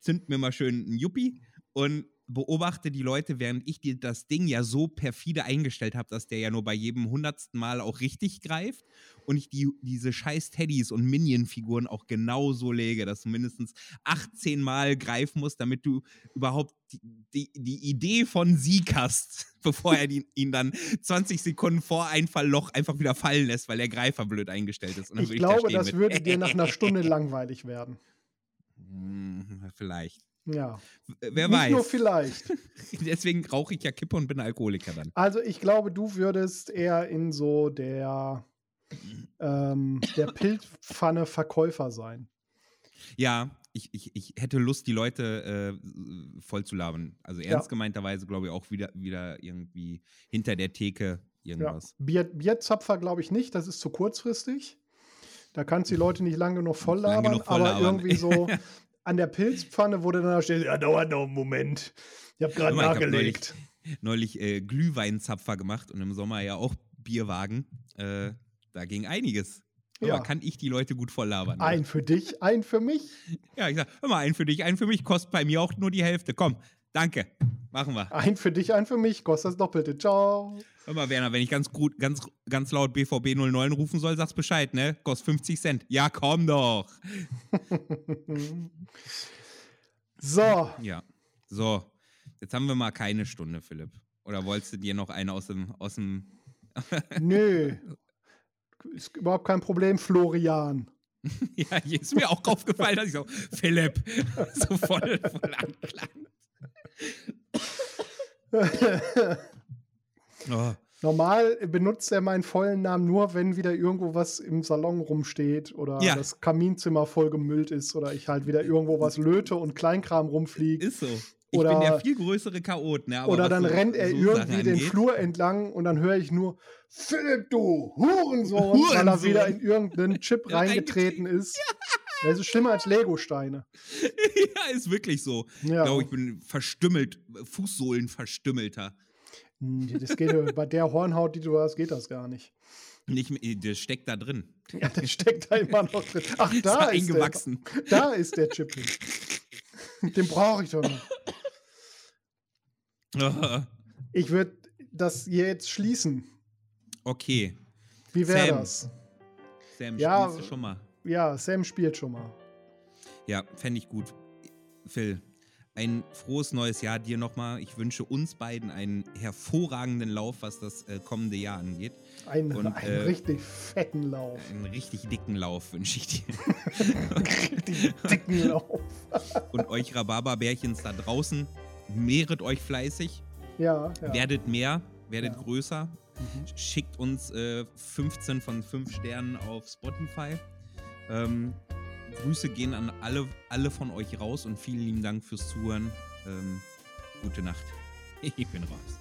Speaker 2: zünd mir mal schön einen Yuppie und beobachte die Leute, während ich dir das Ding ja so perfide eingestellt habe, dass der ja nur bei jedem hundertsten Mal auch richtig greift und ich die, diese scheiß Teddys und Minion-Figuren auch genau so lege, dass du mindestens 18 Mal greifen musst, damit du überhaupt die, die, die Idee von Sieg hast, bevor er ihn, ihn, dann 20 Sekunden vor Einfallloch einfach wieder fallen lässt, weil der Greifer blöd eingestellt ist.
Speaker 1: ich glaube, da das würde dir nach einer Stunde langweilig werden.
Speaker 2: Hm, vielleicht.
Speaker 1: Ja.
Speaker 2: Wer Nicht weiß.
Speaker 1: nur vielleicht.
Speaker 2: Deswegen rauche ich ja Kippe und bin Alkoholiker dann.
Speaker 1: Also ich glaube, du würdest eher in so der, ähm, der Pilzpfanne Verkäufer sein.
Speaker 2: Ja, ich, ich, ich hätte Lust, die Leute äh, voll zu labern. Also ernst ja. gemeinterweise glaube ich auch wieder, wieder irgendwie hinter der Theke irgendwas.
Speaker 1: Ja. Bier, Bierzapfer glaube ich nicht, das ist zu kurzfristig. Da kannst du die Leute nicht lange genug voll labern, voll aber labern. irgendwie so an der Pilzpfanne, wo du dann da stehst, ja, dauert noch einen Moment. Ich habe gerade nachgelegt.
Speaker 2: Ich hab neulich, neulich äh, Glühweinzapfer gemacht und im Sommer ja auch Bierwagen. Äh, da ging einiges. Aber ja. kann ich die Leute gut voll labern.
Speaker 1: Ein für dich, ein für mich.
Speaker 2: Ja, ich sag, mal, ein für dich, ein für mich, kostet bei mir auch nur die Hälfte. Komm, danke. Machen wir.
Speaker 1: Ein für dich, ein für mich, kostet das Doppelte. Ciao.
Speaker 2: Hör mal, Werner, wenn ich ganz gut, ganz, ganz laut BVB 09 rufen soll, sagst Bescheid, ne? Kostet 50 Cent. Ja, komm doch.
Speaker 1: so.
Speaker 2: Ja. So. Jetzt haben wir mal keine Stunde, Philipp. Oder wolltest du dir noch eine aus dem, aus dem
Speaker 1: Nö, ist überhaupt kein Problem, Florian.
Speaker 2: ja, hier ist mir auch aufgefallen, dass ich so, Philipp, so voll, voll anklang.
Speaker 1: Oh. Normal benutzt er meinen vollen Namen nur, wenn wieder irgendwo was im Salon rumsteht oder ja. das Kaminzimmer voll gemüllt ist oder ich halt wieder irgendwo was löte und Kleinkram rumfliegt.
Speaker 2: Ist so. Ich oder, bin der viel größere Chaot. Ne?
Speaker 1: oder dann so, rennt er so irgendwie den Flur entlang und dann höre ich nur, Philipp, du Hurensohn, Hurensohn. weil er wieder in irgendeinen Chip reingetreten ist. Ja. Das ist schlimmer als Lego-Steine.
Speaker 2: ja, ist wirklich so. Ja. Ich glaube, ich bin verstümmelt, Fußsohlen verstümmelter.
Speaker 1: Hm, das geht bei der Hornhaut, die du hast, geht das gar nicht.
Speaker 2: Nicht, das steckt da drin.
Speaker 1: Ja, das steckt da immer noch drin. Ach, da ist, ist
Speaker 2: eingewachsen.
Speaker 1: Der, da ist der Chip. Den brauche ich doch noch. ich würde das jetzt schließen.
Speaker 2: Okay.
Speaker 1: Wie wäre das?
Speaker 2: Sam, ja, schon mal?
Speaker 1: Ja, Sam spielt schon mal.
Speaker 2: Ja, fände ich gut. Phil, ein frohes neues Jahr dir nochmal. Ich wünsche uns beiden einen hervorragenden Lauf, was das äh, kommende Jahr angeht.
Speaker 1: Ein, Und, einen äh, richtig fetten Lauf.
Speaker 2: Einen richtig dicken Lauf wünsche ich dir.
Speaker 1: richtig dicken Lauf.
Speaker 2: Und euch Rhabarberbärchens da draußen, mehret euch fleißig.
Speaker 1: Ja. ja.
Speaker 2: Werdet mehr, werdet ja. größer. Mhm. Schickt uns äh, 15 von 5 Sternen auf Spotify. Ähm, Grüße gehen an alle, alle von euch raus und vielen lieben Dank fürs Zuhören. Ähm, gute Nacht. Ich bin raus.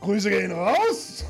Speaker 1: Grüße gehen raus!